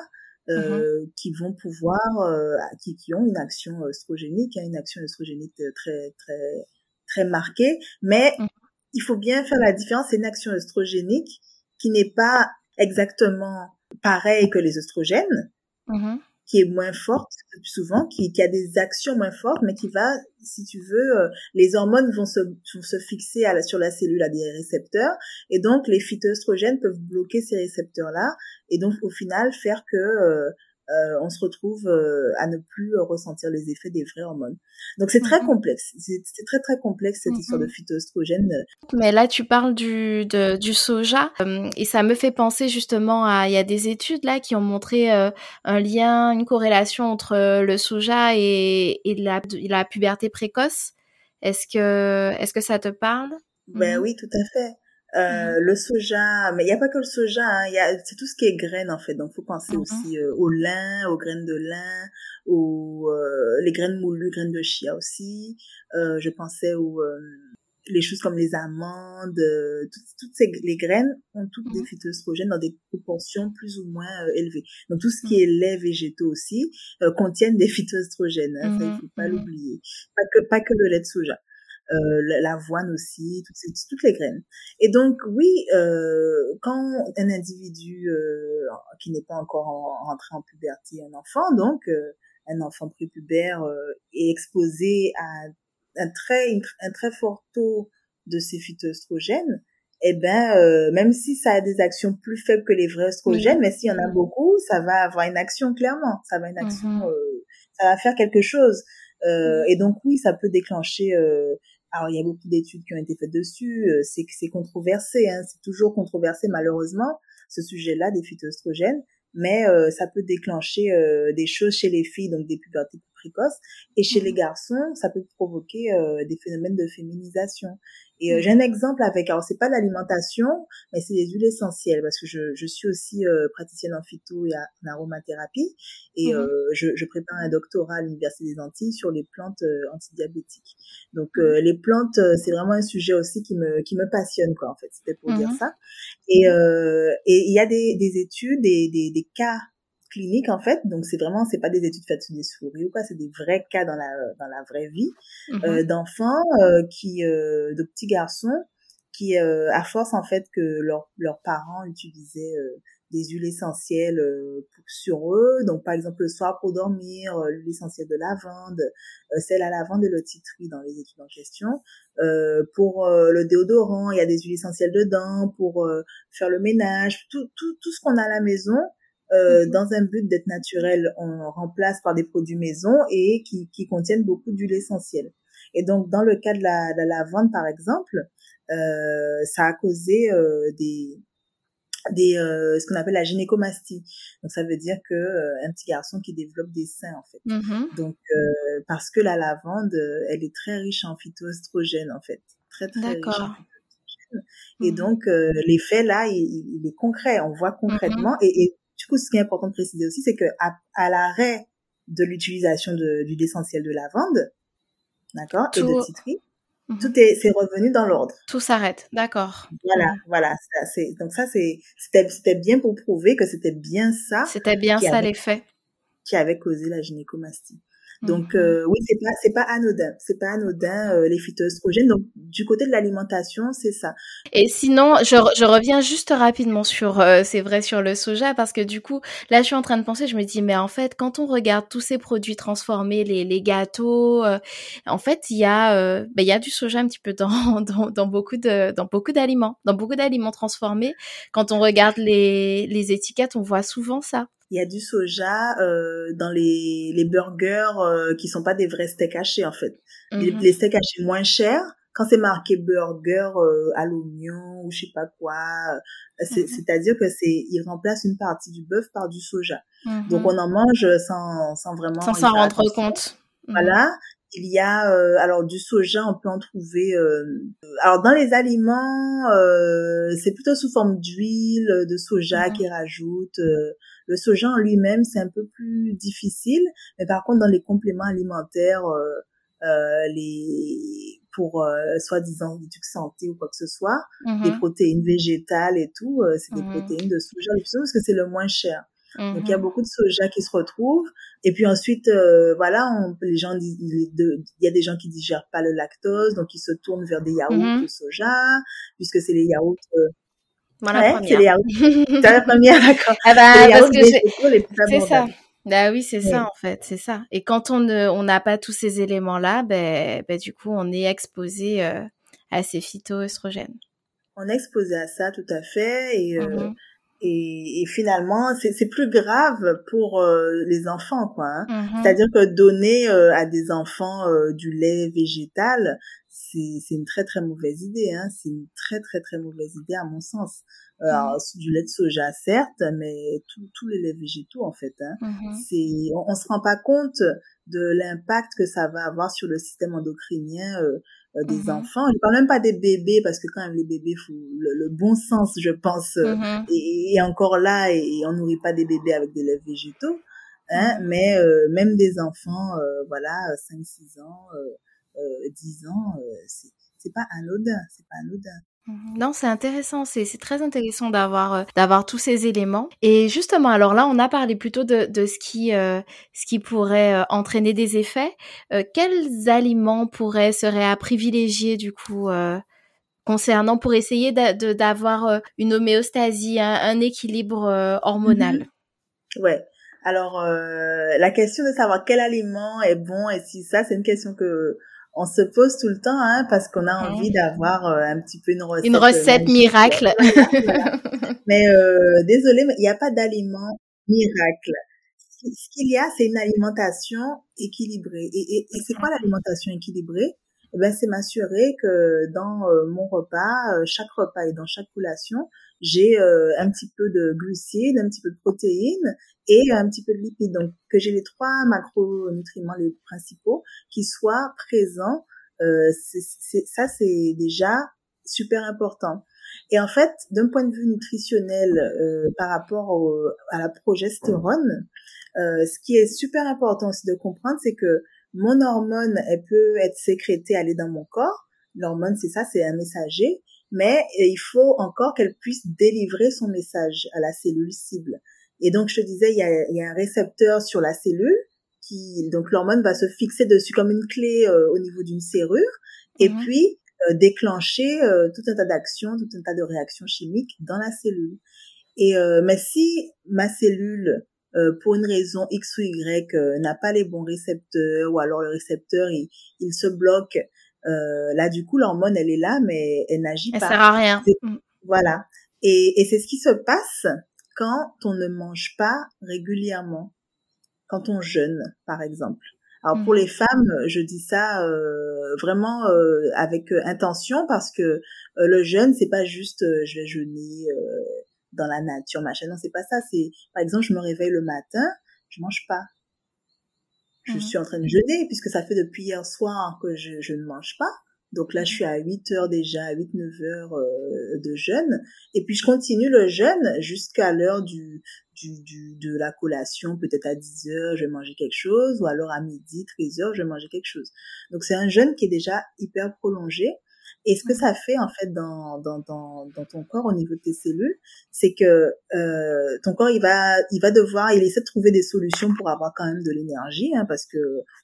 Mmh euh, qui vont pouvoir, euh, qui, qui ont une action oestrogénique, hein, une action oestrogénique très très très marquée, mais mmh il faut bien faire la différence. C'est une action oestrogénique qui n'est pas exactement pareille que les oestrogènes. Mmh qui est moins forte souvent, qui, qui a des actions moins fortes, mais qui va, si tu veux, euh, les hormones vont se, vont se fixer à la, sur la cellule à des récepteurs, et donc les phytoestrogènes peuvent bloquer ces récepteurs-là, et donc au final faire que euh, euh, on se retrouve euh, à ne plus ressentir les effets des vraies hormones. Donc c'est très mhm. complexe, c'est très très complexe cette histoire de mhm. phytoestrogène. Mais là tu parles du, de, du soja euh, et ça me fait penser justement à il y a des études là qui ont montré un lien, une corrélation entre le soja et, et la, la puberté précoce. Est-ce que est-ce que ça te parle? Ben oui, tout à fait. Euh, le soja, mais il n'y a pas que le soja, hein, y a, c'est tout ce qui est graines en fait. Donc, faut penser mhm. aussi euh, au lin, aux graines de lin, aux euh, les graines moulues, graines de chia aussi. Euh, je pensais aux les choses comme les amandes, toutes, toutes ces les graines ont toutes des mhm. phytoestrogènes dans des proportions plus ou moins élevées. Donc tout ce qui mhm. est lait végétaux aussi contiennent des phytoestrogènes. Hein, ça il faut pas l'oublier. Pas que pas que le lait de soja euh, l'avoine aussi, toutes, ces, toutes les graines. Et donc oui, euh, quand un individu euh, qui n'est pas encore rentré en puberté, un enfant, donc euh, un enfant prépubère euh, est exposé à un très un très fort taux de ces phytoestrogènes, eh ben euh, même si ça a des actions plus faibles que les vrais oestrogènes, mais s'il y en a beaucoup, ça va avoir une action clairement, ça va une action, mm-hmm. ça va faire quelque chose. Euh, et donc oui, ça peut déclencher. Euh, alors il y a beaucoup d'études qui ont été faites dessus. Euh, c'est c'est controversé, hein, c'est toujours controversé malheureusement ce sujet-là des phytoestrogènes, mais euh, ça peut déclencher des choses chez les filles, donc des pubertés précoces, et chez les mmh. garçons, ça peut provoquer des phénomènes de féminisation. Et euh, j'ai un exemple avec, alors c'est pas l'alimentation, mais c'est les huiles essentielles parce que je, je suis aussi euh, praticienne en phyto et en aromathérapie et mmh euh, je, je, prépare un doctorat à l'université des Antilles sur les plantes antidiabétiques. Donc mmh les plantes, c'est vraiment un sujet aussi qui me qui me passionne quoi en fait. C'était pour dire mmh ça. Et et il y a des, des études, des, des, des cas clinique en fait. Donc c'est vraiment c'est pas des études faites sur des souris ou quoi c'est des vrais cas dans la dans la vraie vie. Mmh euh, d'enfants euh, qui euh, de petits garçons qui euh, à force en fait que leurs leurs parents utilisaient euh, des huiles essentielles sur eux. Donc par exemple le soir pour dormir l'huile essentielle de lavande celle à lavande et le titri dans les études en question. Pour le déodorant il y a des huiles essentielles dedans pour faire le ménage tout tout tout ce qu'on a à la maison euh, mhm. dans un but d'être naturel, on remplace par des produits maison et qui, qui contiennent beaucoup d'huile essentielle. Et donc, dans le cas de la, de la lavande, par exemple, euh, ça a causé euh, des, des euh, ce qu'on appelle la gynécomastie. Donc, ça veut dire que euh, un petit garçon qui développe des seins, en fait. Mhm. Donc, parce que la lavande, elle est très riche en phytoestrogènes, en fait. Très, très riche en Et mhm. donc, l'effet, là, il, il, est concret. On voit concrètement. et, et du coup, ce qui est important de préciser aussi, c'est que à, à l'arrêt de l'utilisation de d'huile essentielle de lavande, d'accord, et de titri. Mhm. Tout est, c'est revenu dans l'ordre. Tout s'arrête, d'accord. Voilà, voilà. c'est, donc ça, c'est, c'était, c'était bien pour prouver que c'était bien ça. C'était bien ça l'effet. Qui avait causé la gynécomastie. Donc mhm. euh, oui, c'est pas c'est pas anodin, c'est pas anodin euh, les phytoestrogènes. Donc du côté de l'alimentation, c'est ça. Et sinon, je, je reviens juste rapidement sur euh, c'est vrai sur le soja parce que du coup, là je suis en train de penser, je me dis mais en fait, quand on regarde tous ces produits transformés, les, les gâteaux, en fait, il y a ben, il y a du soja un petit peu dans dans, dans beaucoup de dans beaucoup d'aliments, dans beaucoup d'aliments transformés. Quand on regarde les les étiquettes, on voit souvent ça il y a du soja euh, dans les, les burgers euh, qui sont pas des vrais steaks hachés en fait. les, mhm. les, steaks hachés moins chers, quand c'est marqué burger euh, à l'oignon ou je sais pas quoi, euh, mhm. c'est-à-dire que c'est il remplace une partie du bœuf par du soja. Mhm. Donc on en mange sans sans vraiment sans s'en rendre compte. Voilà. Il y a euh, alors du soja, on peut en trouver. alors dans les aliments, c'est plutôt sous forme d'huile de soja qui rajoute le soja en lui-même, c'est un peu plus difficile, mais par contre, dans les compléments alimentaires, euh, euh les pour euh, soi-disant du santé ou quoi que ce soit, des mm-hmm. protéines végétales et tout, euh, c'est des mm-hmm. protéines de soja parce que c'est le moins cher. Donc il y a mm-hmm. beaucoup de soja qui se retrouvent et puis ensuite voilà on, les gens il y a des gens qui digèrent pas le lactose donc ils se tournent vers des yaourts de soja puisque c'est les yaourts moi, la première. C'est la première, d'accord. Ah bah, parce que c'est ça. Bah oui, c'est ça en fait, c'est ça. Et quand on ne, on n'a pas tous ces éléments-là, ben, ben du coup, on est exposé euh, à ces phytoestrogènes. On est exposé à ça, tout à fait. Et, euh, mm-hmm. et, et, finalement, c'est plus grave pour euh, les enfants, quoi. Hein. Mm-hmm. C'est-à-dire que donner à des enfants du lait végétal, c'est une très très mauvaise idée. Hein. C'est une très très très mauvaise idée à mon sens. Euh, alors, du lait de soja certes, mais tous les laits végétaux en fait. Hein. Mm-hmm. C'est on, on se rend pas compte de l'impact que ça va avoir sur le système endocrinien euh, euh des mm-hmm. enfants. Je parle même pas des bébés parce que quand même les bébés faut le, bon sens, je pense, euh, et, encore là et, on nourrit pas des bébés avec des laits végétaux. Hein, mais euh, même des enfants, voilà, 5-6 ans, euh, 10 ans, euh, c'est pas anodin, c'est pas anodin. Mhm. Non, c'est intéressant, c'est très intéressant d'avoir euh, d'avoir tous ces éléments. Et justement, alors là, on a parlé plutôt de, de ce qui euh, ce qui pourrait entraîner des effets. quels aliments pourraient seraient à privilégier du coup concernant pour essayer d'avoir une homéostasie, un, équilibre hormonal? Mhm. Ouais. Alors la question de savoir quel aliment est bon et si ça, c'est une question que on se pose tout le temps hein, parce qu'on a envie d'avoir euh, un petit peu une recette. Une recette miracle. mais euh, désolé, mais il n'y a pas d'aliment miracle. Ce qu'il y a, c'est une alimentation équilibrée. Et, et, et c'est quoi l'alimentation équilibrée? Eh ben, c'est m'assurer que dans euh, mon repas, euh, chaque repas et dans chaque collation, j'ai euh, un petit peu de glucides, un petit peu de protéines et un petit peu de lipides. Donc, que j'ai les trois macronutriments les principaux qui soient présents, c'est, ça, c'est déjà super important. Et en fait, d'un point de vue nutritionnel, par rapport à la progestérone, ce qui est super important aussi de comprendre, c'est que mon hormone, elle peut être sécrétée, aller dans mon corps. L'hormone, c'est ça, c'est un messager. Mais il faut encore qu'elle puisse délivrer son message à la cellule cible. Et donc, je te disais, il y a, il y a un récepteur sur la cellule qui, donc l'hormone va se fixer dessus comme une clé euh, au niveau d'une serrure. Et mhm. puis, euh, déclencher euh, tout un tas d'actions, tout un tas de réactions chimiques dans la cellule. Et mais si ma cellule euh, pour une raison X ou Y euh, n'a pas les bons récepteurs ou alors le récepteur il, il se bloque euh, là du coup l'hormone elle est là mais elle n'agit pas. Elle sert à rien. Mm. Voilà. Et, et c'est ce qui se passe quand on ne mange pas régulièrement, quand on jeûne par exemple. Alors pour mm. les femmes, je dis ça euh, vraiment euh, avec intention parce que le jeûne c'est pas juste je vais jeûner dans la nature, machin. Non, c'est pas ça. C'est, par exemple, je me réveille le matin, je mange pas. Je mhm. suis en train de jeûner puisque ça fait depuis hier soir que je, je ne mange pas. Donc là, je suis à 8 heures déjà, 8-9 heures euh, de jeûne. Et puis, je continue le jeûne jusqu'à l'heure du, du, du, de la collation, peut-être à 10 heures, je vais manger quelque chose, ou alors à midi, 13 heures, je vais manger quelque chose. Donc c'est un jeûne qui est déjà hyper prolongé. Et ce que ça fait en fait dans, dans, dans, dans ton corps au niveau de tes cellules, c'est que euh, ton corps il va il va devoir il essaie de trouver des solutions pour avoir quand même de l'énergie hein, parce que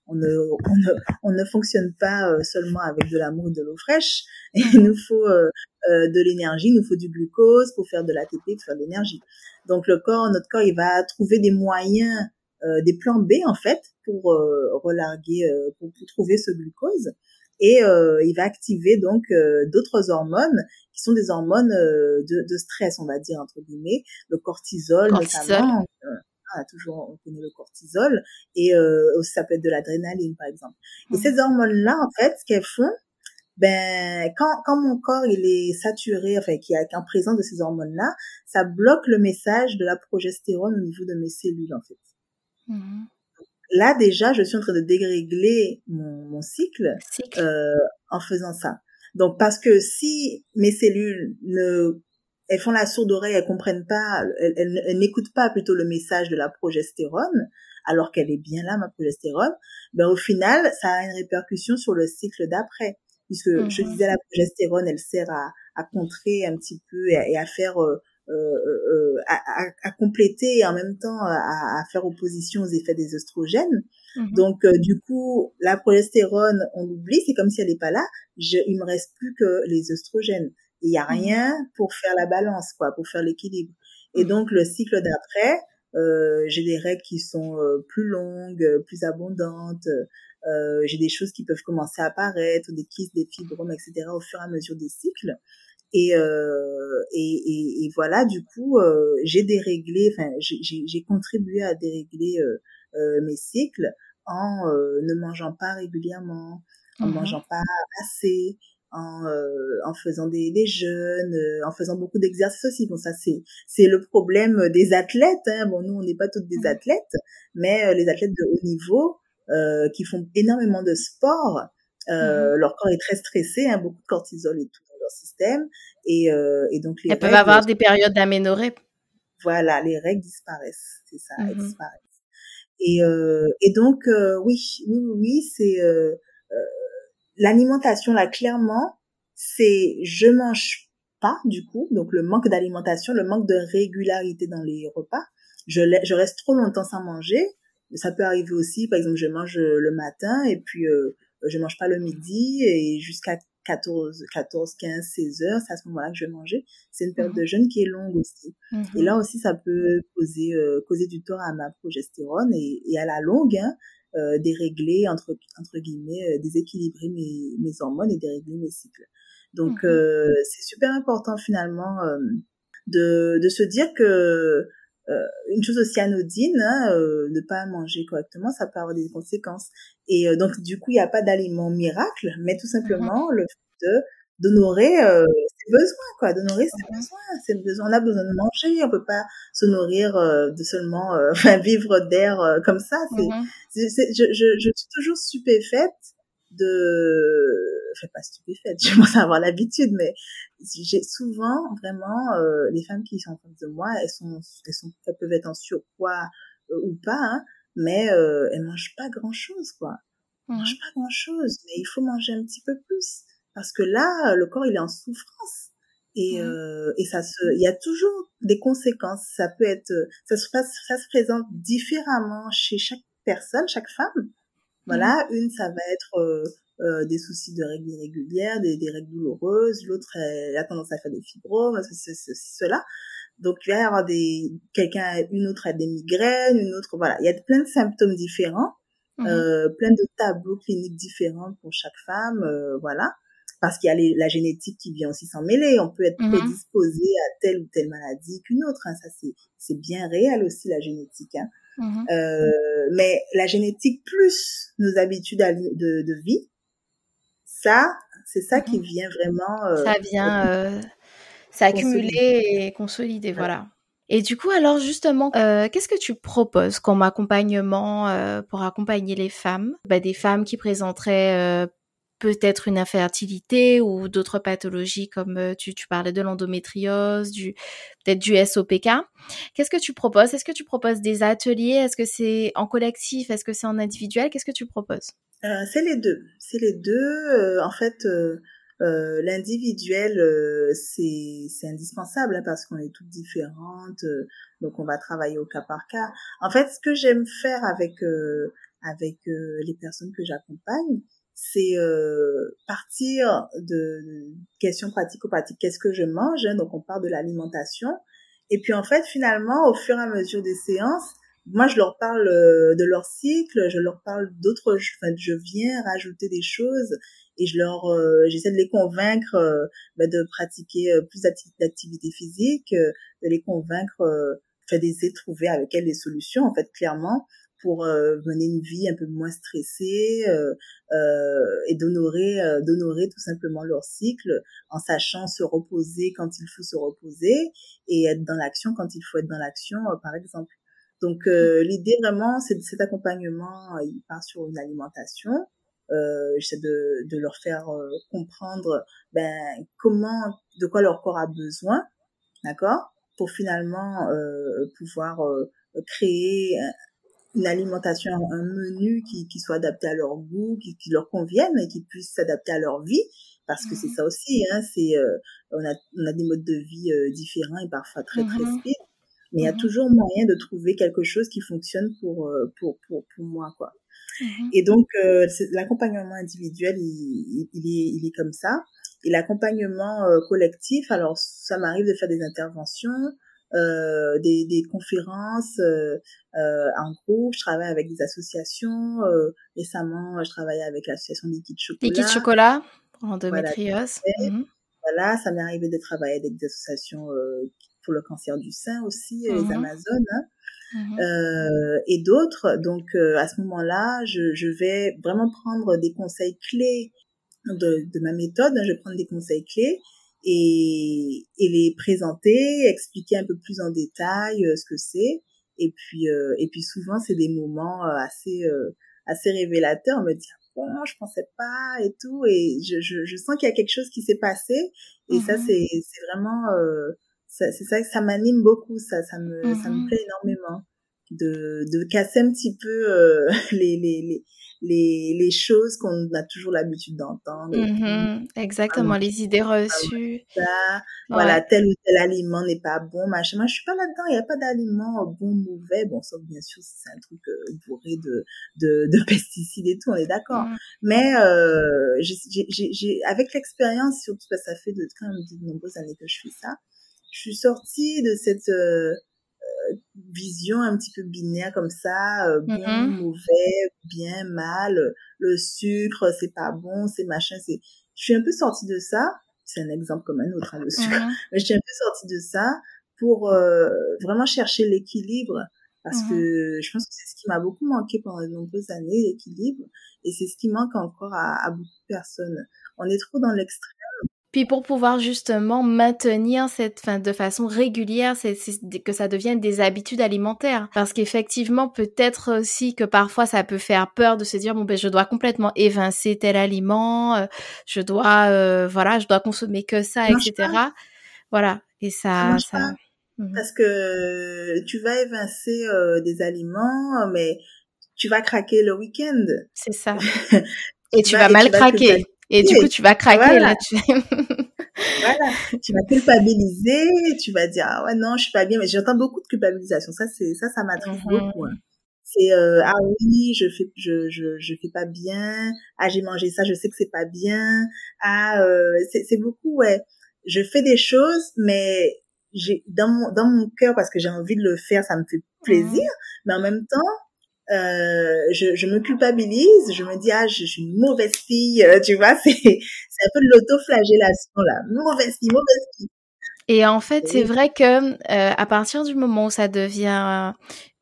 on ne, on ne on ne fonctionne pas euh, seulement avec de l'amour ou de l'eau fraîche. Il nous faut euh, euh, de l'énergie, il nous faut du glucose pour faire de l'ATP, pour faire de l'énergie. Donc le corps, notre corps, il va trouver des moyens, euh, des plans B en fait pour euh, relarguer, pour, pour, trouver ce glucose et euh, il va activer donc euh, d'autres hormones qui sont des hormones euh, de, de, stress, on va dire entre guillemets, le cortisol, cortisol. notamment. Ah, toujours on connaît le cortisol et aussi ça peut être de l'adrénaline par exemple. Et mmh. ces hormones-là, en fait, ce qu'elles font, ben quand, quand mon corps il est saturé, enfin qu'il y a en présence de ces hormones-là, ça bloque le message de la progestérone au niveau de mes cellules en fait. Mmh là déjà, je suis en train de dérégler mon, mon cycle, Euh, en faisant ça. Donc parce que si mes cellules ne elles font la sourde oreille, elles comprennent pas, elles, elles, n'écoutent pas plutôt le message de la progestérone, alors qu'elle est bien là, ma progestérone, ben au final, ça a une répercussion sur le cycle d'après. Puisque je mhm. disais, la progestérone, elle sert à, à contrer un petit peu et à, faire euh, euh, euh, à, à, à, compléter et en même temps à, à, faire opposition aux effets des oestrogènes. Mhm. Donc euh, du coup, la progestérone, on l'oublie, c'est comme si elle n'est pas là. Je, il me reste plus que les oestrogènes. Il y a mhm. rien pour faire la balance, quoi, pour faire l'équilibre. Et mhm. donc le cycle d'après, euh, j'ai des règles qui sont plus longues, plus abondantes. Euh, j'ai des choses qui peuvent commencer à apparaître, des kystes, des fibromes, etc. au fur et à mesure des cycles. Et, euh, et, et, et, voilà, du coup, euh, j'ai déréglé, enfin, j'ai contribué à dérégler euh, euh, mes cycles en euh, ne mangeant pas régulièrement, en mmh mangeant pas assez, en, en faisant des, des jeûnes, en faisant beaucoup d'exercices aussi. Bon, ça c'est c'est le problème des athlètes. Hein. Bon, nous on n'est pas toutes des mmh. athlètes, mais les athlètes de haut niveau qui font énormément de sport, mmh leur corps est très stressé, hein, beaucoup de cortisol et tout système. Et, euh, et donc, les Elles peuvent avoir des périodes d'aménorrhée. Voilà, les règles disparaissent. C'est ça, elles mmh disparaissent. Et, euh, et donc, euh, oui, oui, oui, c'est l'alimentation, là, clairement, c'est je mange pas, du coup, donc le manque d'alimentation, le manque de régularité dans les repas. Je, je reste trop longtemps sans manger. Ça peut arriver aussi, par exemple, je mange le matin et puis je mange pas le midi et jusqu'à 14, 14, 15, 16 heures, c'est à ce moment-là que je vais manger. C'est une période mmh de jeûne qui est longue aussi. Mmh et là aussi, ça peut causer, euh, causer du tort à ma progestérone et, et à la longue, hein, euh, dérégler, entre, entre guillemets, euh, déséquilibrer mes, mes hormones et dérégler mes cycles. Donc, mmh euh, c'est super important finalement euh, de, de se dire que une chose aussi anodine, hein, euh, ne pas manger correctement, ça peut avoir des conséquences. Et euh, donc, du coup, il n'y a pas d'aliment miracle, mais tout simplement le fait de d'honorer euh, ses besoins, quoi, d'honorer ses besoins. Ses besoins. On a besoin de manger, on peut pas se nourrir de seulement, enfin, vivre d'air comme ça. C'est, c'est, je, je, je suis toujours stupéfaite de enfin pas stupéfaite je commence à avoir l'habitude mais j'ai souvent vraiment euh, les femmes qui sont en face de moi elles sont elles sont elles peuvent être en surpoids euh, ou pas hein, mais euh, elles mangent pas grand chose quoi elles mmh. mangent pas grand chose mais il faut manger un petit peu plus parce que là le corps il est en souffrance et, mmh. euh, et ça se il y a toujours des conséquences ça peut être ça se passe ça se présente différemment chez chaque personne chaque femme voilà, mmh. une, ça va être euh, des soucis de règles irrégulières, des, des règles douloureuses. L'autre, elle a tendance à faire des fibromes, ceci, cela. Donc, il va y avoir des, quelqu'un, une autre a des migraines, une autre, voilà. Il y a plein de symptômes différents, mmh. euh, plein de tableaux cliniques différents pour chaque femme, euh, voilà. Parce qu'il y a les, la génétique qui vient aussi s'en mêler. On peut être mmh. prédisposé à telle ou telle maladie qu'une autre. Hein. Ça, c'est, c'est bien réel aussi, la génétique. Hein. Mmh euh, mais la génétique plus nos habitudes de, de vie, ça, c'est ça qui mmh vient vraiment. Euh, ça vient euh, s'accumuler et consolider, voilà. Et du coup, alors justement, euh, qu'est-ce que tu proposes comme accompagnement euh, pour accompagner les femmes? Bah, Des femmes qui présenteraient peut-être une infertilité ou d'autres pathologies comme tu, tu parlais de l'endométriose, du peut-être du SOPK. Qu'est-ce que tu proposes? Est-ce que tu proposes des ateliers? Est-ce que c'est en collectif? Est-ce que c'est en individuel? Qu'est-ce que tu proposes? C'est les deux. C'est les deux. en fait, euh, l'individuel, euh, c'est indispensable hein, parce qu'on est toutes différentes, euh, donc on va travailler au cas par cas. En fait, ce que j'aime faire avec avec les personnes que j'accompagne, c'est partir de questions pratico-pratiques. Qu'est-ce que je mange hein, Donc on part de l'alimentation. Et puis en fait, finalement, au fur et à mesure des séances, moi je leur parle de leur cycle, je leur parle d'autres, enfin, je viens rajouter des choses et je leur euh, j'essaie de les convaincre euh, bah, de pratiquer euh, plus d'activités physiques de les convaincre enfin d'essayer de trouver avec elles des solutions en fait clairement pour mener une vie un peu moins stressée et d'honorer d'honorer tout simplement leur cycle en sachant se reposer quand il faut se reposer et être dans l'action quand il faut être dans l'action par exemple. Donc l'idée vraiment c'est cet accompagnement il part sur une alimentation euh, j'essaie de, de leur faire euh, comprendre ben comment de quoi leur corps a besoin d'accord pour finalement euh, pouvoir euh, créer une alimentation un menu qui, qui soit adapté à leur goût qui, qui leur convienne et qui puisse s'adapter à leur vie parce que c'est mmh. ça aussi hein c'est on a on a des modes de vie différents et parfois très très mmh speed mais il y a mmh toujours moyen de trouver quelque chose qui fonctionne pour pour pour, pour moi quoi Mmh et donc, euh, l'accompagnement individuel, il, il, est, il est comme ça. Et l'accompagnement euh, collectif, alors ça m'arrive de faire des interventions, euh, des, des conférences euh, euh, en groupe. Je travaille avec des associations. Euh, récemment, je travaillais avec l'association Liquide Chocolat. Liquide Chocolat, endométriose. Voilà, mmh voilà ça m'est arrivé de travailler avec des associations pour le cancer du sein aussi, les mmh Amazones. Hein. Mmh euh, et d'autres. Donc euh, à ce moment-là, je, je, vais vraiment prendre des conseils clés de, de ma méthode. Je vais prendre des conseils clés et, et les présenter, expliquer un peu plus en détail euh, ce que c'est. Et puis euh, et puis souvent c'est des moments assez assez révélateurs. On me dit bon, je pensais pas et tout, et je, je, je sens qu'il y a quelque chose qui s'est passé. Et ça mmh c'est c'est vraiment c'est ça que ça m'anime beaucoup, ça, ça me, ça me mmh plaît énormément de, de casser un petit peu euh, les, les, les, les, les choses qu'on a toujours l'habitude d'entendre. Mmh exactement, les idées reçues. Voilà, tel ou tel aliment n'est pas bon, machin. Moi, je suis pas là-dedans, il n'y a pas d'aliment bon, mauvais. Bon, sauf bien sûr si c'est un truc euh, bourré de, de, de, pesticides et tout, on est d'accord. Mmh. Mais euh, j'ai, avec l'expérience, surtout parce que ça fait de, quand même de nombreuses années que je fais ça, je suis sortie de cette euh, euh, vision un petit peu binaire comme ça, euh, bon, mm-hmm. mauvais, bien, mal, le sucre, c'est pas bon, c'est machin, c'est... Je suis un peu sortie de ça, c'est un exemple comme un autre, hein, le sucre, mm-hmm. mais je suis un peu sortie de ça pour vraiment chercher l'équilibre parce que mm-hmm. je pense que c'est ce qui m'a beaucoup manqué pendant de nombreuses années, l'équilibre, et c'est ce qui manque encore à, à beaucoup de personnes. On est trop dans l'extrême puis pour pouvoir justement maintenir cette, fin, de façon régulière, c'est que ça devienne des habitudes alimentaires. Parce qu'effectivement, peut-être aussi que parfois ça peut faire peur de se dire bon ben je dois complètement évincer tel aliment, euh, je dois euh, voilà, je dois consommer que ça, etc. Voilà. Et ça, ça. Mmh Parce que tu vas évincer euh, des aliments, mais tu vas craquer le week-end. C'est ça. et tu, vas, mal craquer. Et du coup, tu vas craquer là. Tu... voilà, tu vas culpabiliser, tu vas dire ah ouais non, je suis pas bien. Mais j'entends beaucoup de culpabilisation. Ça, c'est ça, ça m'attriste mm beaucoup. Hein. C'est euh, ah oui, je fais je je je fais pas bien. Ah j'ai mangé ça, je sais que c'est pas bien. Ah euh, c'est c'est beaucoup ouais. Je fais des choses, mais j'ai dans mon dans mon cœur parce que j'ai envie de le faire, ça me fait plaisir. Mmh. Mais en même temps, euh, je, je, me culpabilise, je me dis ah je, suis une mauvaise fille, euh, tu vois, c'est c'est un peu de l'autoflagellation là, mauvaise fille, mauvaise fille. Et en fait, c'est vrai que euh, à partir du moment où ça devient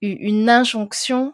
une injonction,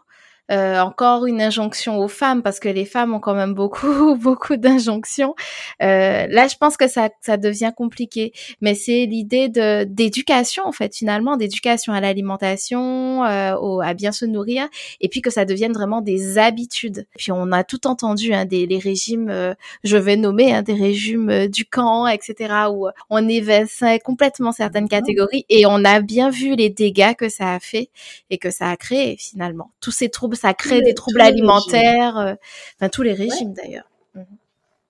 euh, encore une injonction aux femmes parce que les femmes ont quand même beaucoup beaucoup d'injonctions. Euh, là, je pense que ça ça devient compliqué, mais c'est l'idée de d'éducation en fait finalement, d'éducation à l'alimentation, euh, au, à bien se nourrir, et puis que ça devienne vraiment des habitudes. Puis on a tout entendu hein, des les régimes, euh, je vais nommer hein, des régimes euh, du camp, etc. où on évinçait complètement certaines catégories et on a bien vu les dégâts que ça a fait et que ça a créé finalement. Tous ces troubles, ça crée des troubles alimentaires, euh, enfin tous les régimes d'ailleurs. Mhm.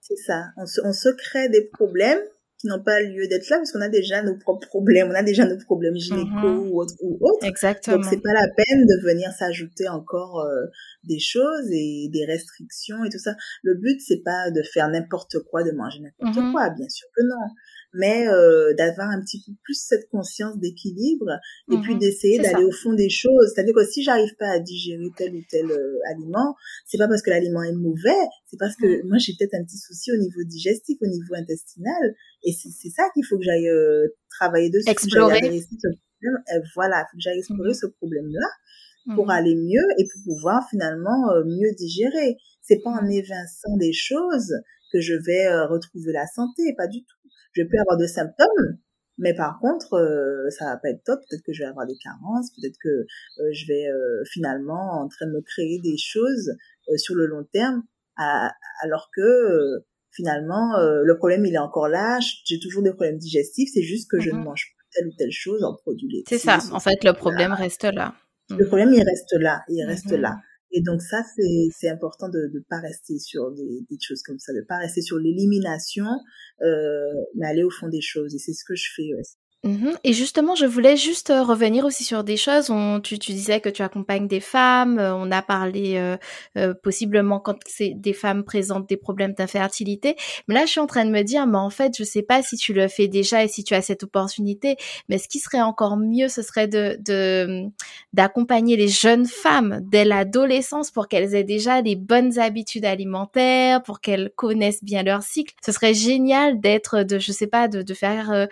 C'est ça. On se, on se crée des problèmes qui n'ont pas lieu d'être là parce qu'on a déjà nos propres problèmes, on a déjà nos problèmes gynéco mhm. ou autres. Ou autre. Exactement. Donc c'est pas la peine de venir s'ajouter encore euh, des choses et des restrictions et tout ça. Le but c'est pas de faire n'importe quoi, de manger n'importe mhm. quoi, bien sûr que non mais euh, d'avoir un petit peu plus cette conscience d'équilibre et puis mhm. d'essayer d'aller au fond des choses. C'est-à-dire que si j'arrive pas à digérer tel ou tel euh, aliment, c'est pas parce que l'aliment est mauvais, c'est parce que mhm. moi j'ai peut-être un petit souci au niveau digestif, au niveau intestinal, et c'est ça qu'il faut que j'aille euh, travailler dessus. Explorer. voilà, faut que j'aille explorer mhm. ce problème-là pour aller mieux et pour pouvoir finalement euh, mieux digérer. C'est pas en évinçant des choses que je vais retrouver la santé, pas du tout je peux avoir des symptômes, mais par contre, euh, ça va pas être top. Peut-être que je vais avoir des carences, peut-être que euh, je vais euh, finalement en train de me créer des choses sur le long terme, alors que finalement le problème il est encore là. J'ai toujours des problèmes digestifs. C'est juste que je ne mm-hmm. mange pas telle ou telle chose en produit laitier. C'est ça. En fait, le problème reste là. Le problème il reste là. Il reste mm-hmm. là. Et donc ça, c'est important de ne pas rester sur des, des, choses comme ça, de pas rester sur l'élimination, euh, mais aller au fond des choses. Et c'est ce que je fais. Ouais. Mmh et justement, je voulais juste euh, revenir aussi sur des choses. Tu, disais que tu accompagnes des femmes. Euh, on a parlé euh, euh, possiblement quand des femmes présentent des problèmes d'infertilité. Mais là, je suis en train de me dire, mais en fait, je sais pas si tu le fais déjà et si tu as cette opportunité. Mais ce qui serait encore mieux, ce serait de d'accompagner les jeunes femmes dès l'adolescence pour qu'elles aient déjà les bonnes habitudes alimentaires, pour qu'elles connaissent bien leur cycle. Ce serait génial d'être, de, je sais pas, de faire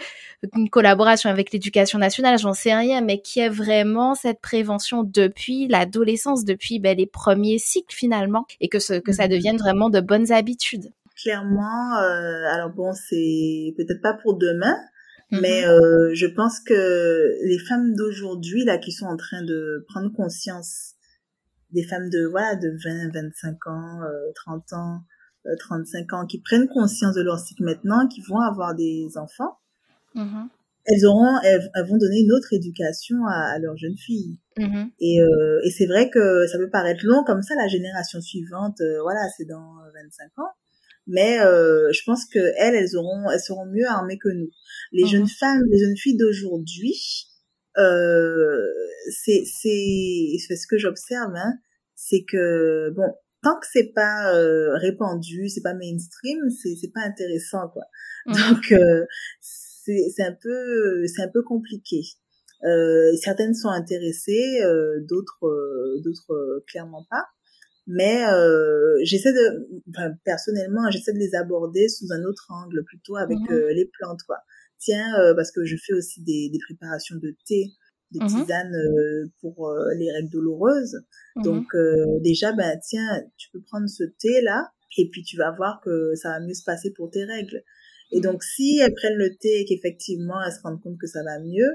une collaboration avec l'éducation nationale, j'en sais rien, mais qui est vraiment cette prévention depuis l'adolescence, depuis ben, les premiers cycles finalement, et que, ce, que ça mhm. devienne vraiment de bonnes habitudes. Clairement, euh, alors bon, c'est peut-être pas pour demain, mhm. mais euh, je pense que les femmes d'aujourd'hui là qui sont en train de prendre conscience, des femmes de voilà de 20, 25 ans, 30 euh, ans, 35 ans, qui prennent conscience de leur cycle maintenant, qui vont avoir des enfants. Mhm elles auront, elles, vont donner une autre éducation à, à leurs jeunes filles. Mm-hmm. Et, euh, et c'est vrai que ça peut paraître long comme ça, la génération suivante, euh, voilà, c'est dans 25 ans. Mais euh, je pense que elles, elles auront, elles seront mieux armées que nous. Les jeunes mm-hmm. femmes, les jeunes filles d'aujourd'hui, euh, c'est c'est ce que j'observe, hein, c'est que bon, tant que c'est pas euh, répandu, c'est pas mainstream, c'est c'est pas intéressant quoi. Mm-hmm. Donc euh, c'est un peu c'est un peu compliqué. Euh, certaines sont intéressées, euh, d'autres euh, d'autres clairement pas. Mais j'essaie de, enfin, personnellement, j'essaie de les aborder sous un autre angle, plutôt avec mmh les plantes, quoi. Tiens, parce que je fais aussi des, des préparations de thé, de mmh tisane pour les règles douloureuses. Mmh Donc déjà, ben tiens, tu peux prendre ce thé là, et puis tu vas voir que ça va mieux se passer pour tes règles. Et donc, si elles prennent le thé et qu'effectivement elles se rendent compte que ça va mieux,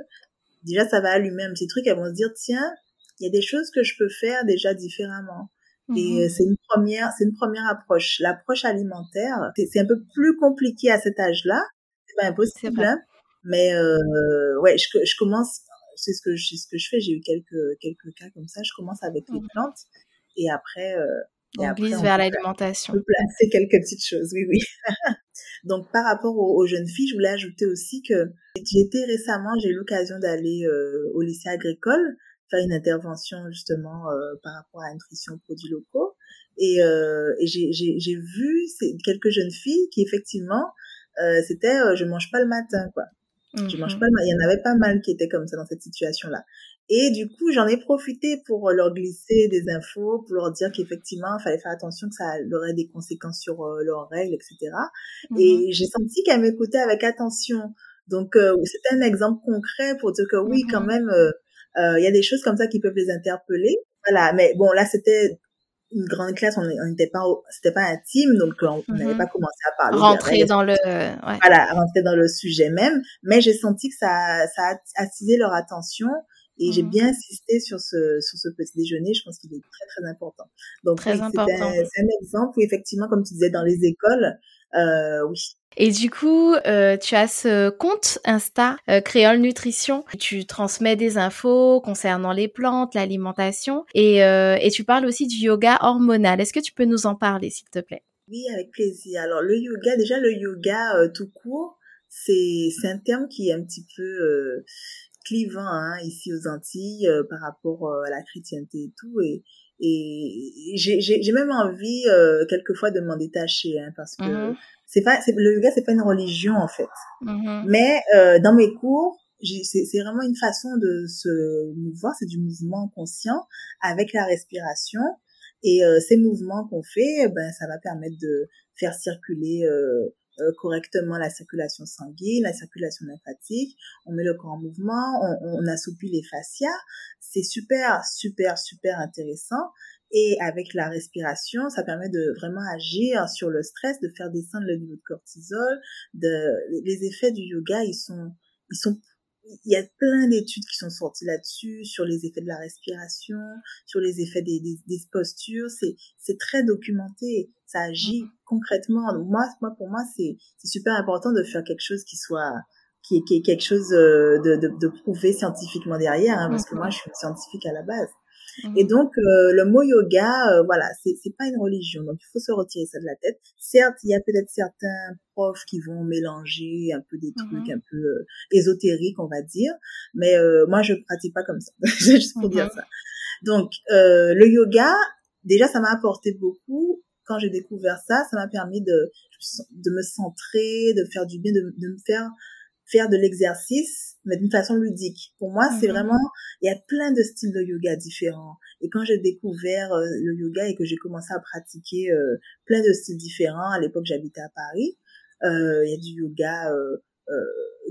déjà ça va allumer un petit truc. Elles vont se dire tiens, il y a des choses que je peux faire déjà différemment. Et mhm. c'est une première, c'est une première approche. L'approche alimentaire, c'est un peu plus compliqué à cet âge-là. C'est pas impossible, hein. mais euh, ouais, je, je commence. C'est ce que c'est ce que je fais. J'ai eu quelques quelques cas comme ça. Je commence avec les mhm. plantes et après. Euh, on glisse vers l'alimentation. On peut placer quelques petites choses, oui, oui. Donc par rapport aux, jeunes filles, je voulais ajouter aussi que j'étais récemment, j'ai eu l'occasion d'aller euh, au lycée agricole faire une intervention justement euh, par rapport à la nutrition produits locaux et, euh, et j'ai vu quelques jeunes filles qui effectivement euh, c'était euh, je mange pas le matin quoi. Je mange mhm. pas le matin. Il y en avait pas mal qui étaient comme ça dans cette situation là. Et du coup, j'en ai profité pour leur glisser des infos, pour leur dire qu'effectivement, il fallait faire attention que ça aurait des conséquences sur euh, leurs règles, etc. Et mhm. j'ai senti qu'elle m'écoutait avec attention. Donc, euh, c'était un exemple concret pour dire que oui, quand mhm. même, euh, il y a des choses comme ça qui peuvent les interpeller. Voilà, mais bon, là, c'était une grande classe, on n'était pas, c'était pas intime, donc on n'avait mhm. pas commencé à parler. Rentrer dans le, ouais. voilà, rentrer dans le sujet même. Mais j'ai senti que ça, ça a attisé leur attention et j'ai mhm. bien insisté sur ce, sur ce petit déjeuner. Je pense qu'il est très, très important. Donc, c'est un, un, exemple où effectivement, comme tu disais, dans les écoles, euh, oui, et du coup, euh, tu as ce compte Insta euh, Créole Nutrition. Tu transmets des infos concernant les plantes, l'alimentation, et, euh, et tu parles aussi du yoga hormonal. Est-ce que tu peux nous en parler, s'il te plaît? Oui, avec plaisir. Alors le yoga, déjà le yoga euh, tout court, c'est c'est un terme qui est un petit peu euh, clivant hein, ici aux Antilles euh, par rapport à la chrétienté et tout. Et et j'ai même envie quelquefois de m'en détacher hein, parce que mmh c'est pas le yoga c'est pas une religion en fait mm-hmm. mais euh, dans mes cours c'est vraiment une façon de se mouvoir c'est du mouvement conscient avec la respiration et euh, ces mouvements qu'on fait eh ben ça va permettre de faire circuler euh, correctement la circulation sanguine, la circulation lymphatique, on met le corps en mouvement, on, on assouplit les fascias, c'est super, super, super intéressant. Et avec la respiration, ça permet de vraiment agir sur le stress, de faire descendre le niveau de cortisol. De, les effets du yoga, ils sont, ils sont, il y a plein d'études qui sont sorties là-dessus, sur les effets de la respiration, sur les effets des, des, des postures. C'est, c'est très documenté. Ça agit mm-hmm. concrètement. Donc moi, moi, pour moi, c'est, c'est super important de faire quelque chose qui soit, qui est, qui est quelque chose euh, de, de, de prouvé scientifiquement derrière, hein, parce que moi, mm-hmm. je suis scientifique à la base. Et mhm. donc euh, le mot yoga, euh, voilà, c'est c'est pas une religion, donc il faut se retirer ça de la tête. Certes, il y a peut-être certains profs qui vont mélanger un peu des trucs mhm. un peu euh, ésotériques, on va dire, mais moi je pratique pas comme ça, juste pour dire mhm. ça. Donc le yoga, déjà ça m'a apporté beaucoup. Quand j'ai découvert ça, ça m'a permis de de me centrer, de faire du bien, de, de me faire faire de l'exercice, mais d'une façon ludique. Pour moi, c'est mhm. vraiment, il y a plein de styles de yoga différents. Et quand j'ai découvert euh, le yoga et que j'ai commencé à pratiquer euh, plein de styles différents, à l'époque j'habitais à Paris, euh, il y a du yoga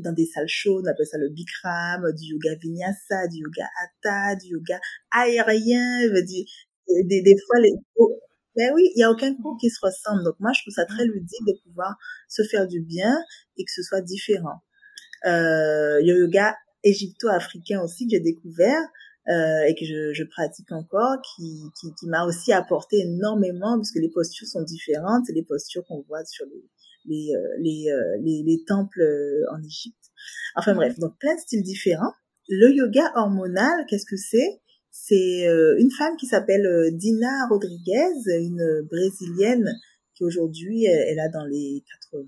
dans des salles chaudes, on appelle ça le Bikram, du yoga Vinyasa, du yoga Hatha, du yoga aérien, des, des fois les ben oui, il y a aucun cours qui se ressemble. Donc moi, je trouve ça très ludique de pouvoir se faire du bien et que ce soit différent euh, yoga égypto-africain aussi que j'ai découvert euh, et que je, je, pratique encore, qui, qui, qui m'a aussi apporté énormément puisque les postures sont différentes, c'est les postures qu'on voit sur les les, euh, les, euh, les, les, temples euh, en Égypte. Enfin bref, donc plein de styles différents. Le yoga hormonal, qu'est-ce que c'est? C'est une femme qui s'appelle Dina Rodriguez, une brésilienne qui aujourd'hui elle a dans les 80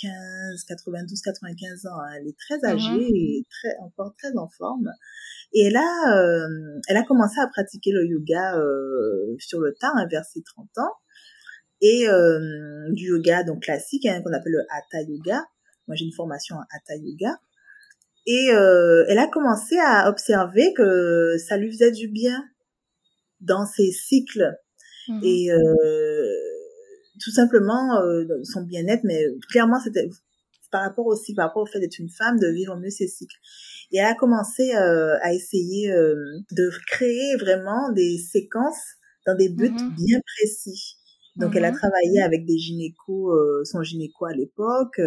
15, 92, 95 ans. Hein. Elle est très âgée mhm. et très, encore très en forme. Et elle a, euh, elle a commencé à pratiquer le yoga euh, sur le tard, hein, vers ses 30 ans. Et euh, du yoga donc classique, hein, qu'on appelle le Hatha Yoga. Moi, j'ai une formation en Hatha Yoga. Et elle a commencé à observer que ça lui faisait du bien dans ses cycles. Mhm. Et tout simplement euh, son bien-être, mais clairement c'était par rapport aussi, par rapport au fait d'être une femme, de vivre mieux ses cycles. Et elle a commencé euh, à essayer euh, de créer vraiment des séquences dans des buts mm-hmm. bien précis. Donc elle a mm-hmm. travaillé avec des gynécos, son gynéco à l'époque,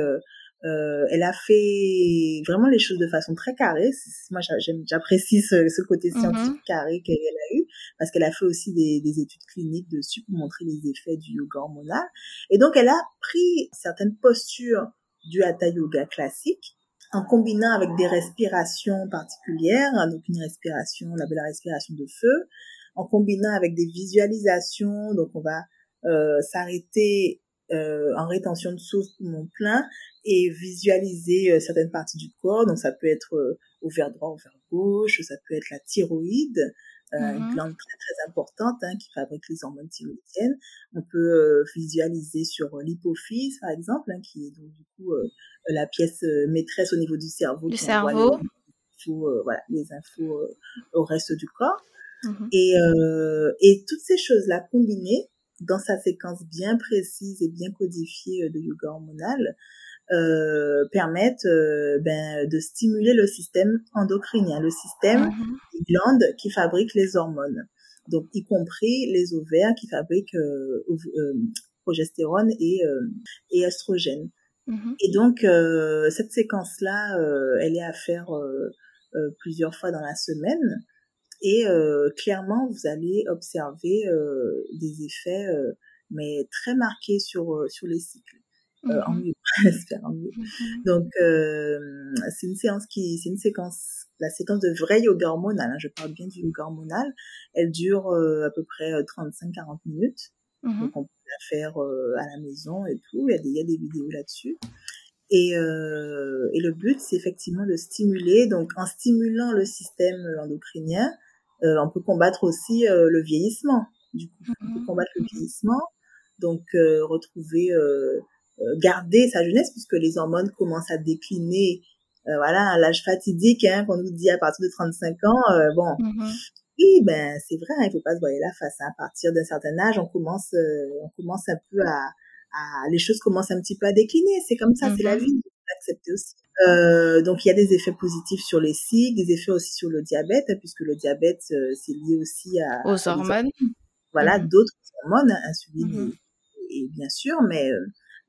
euh, elle a fait vraiment les choses de façon très carrée. Moi, j'apprécie ce, ce, côté mm-hmm. scientifique carré qu'elle a eu parce qu'elle a fait aussi des, des, études cliniques dessus pour montrer les effets du yoga hormonal. Et donc, elle a pris certaines postures du hatha yoga classique en combinant avec des respirations particulières, donc une respiration, on appelle la respiration de feu, en combinant avec des visualisations, donc on va euh, s'arrêter euh, en rétention de souffle mon plein et visualiser euh, certaines parties du corps. Donc ça peut être euh, au vers droit, au vers gauche, ça peut être la thyroïde, euh, une mm-hmm. glande très très importante hein, qui fabrique les hormones thyroïdiennes. On peut visualiser sur l'hypophyse par exemple, hein, qui est donc du coup la pièce maîtresse au niveau du cerveau. Du cerveau. Les infos, voilà, les infos au reste du corps. Mm-hmm. Et, et toutes ces choses-là combinées dans sa séquence bien précise et bien codifiée de yoga hormonal, euh, permettent euh, ben, de stimuler le système endocrinien, le système mm-hmm. des glandes qui fabriquent les hormones. donc y compris les ovaires qui fabriquent euh, euh, progestérone et, et estrogène. Mm-hmm. Et donc cette séquence-là, elle est à faire plusieurs fois dans la semaine. Et clairement, vous allez observer des effets, mais très marqués sur sur les cycles. Euh, en mm-hmm. mieux, j'espère en mieux. Mm-hmm. Donc euh, c'est une séance qui, c'est une séquence, la séquence de vrai yoga hormonal. Hein, je parle bien du yoga hormonal. Elle dure euh, à peu près 35-40 minutes. Mm-hmm. Donc on peut la faire à la maison et tout. Il y a des, il y a des vidéos là-dessus. Et, euh, et, le but, c'est effectivement de stimuler. Donc, en stimulant le système endocrinien, euh, on peut combattre aussi euh, le vieillissement. Du coup, on peut combattre le vieillissement. Donc, retrouver euh, garder sa jeunesse puisque les hormones commencent à décliner euh, voilà à l'âge fatidique hein, qu'on nous dit à partir de 35 ans euh, bon mm-hmm. oui ben c'est vrai hein, il faut pas se voir la face hein. à partir d'un certain âge on commence on commence un peu à, à, les choses commencent un petit peu à décliner c'est comme ça c'est la mm-hmm. vie accepter aussi euh, donc il y a des effets positifs sur les cycles des effets aussi sur le diabète puisque le diabète c'est lié aussi à aux hormones voilà mm-hmm. d'autres hormones insuline et, et, bien sûr mais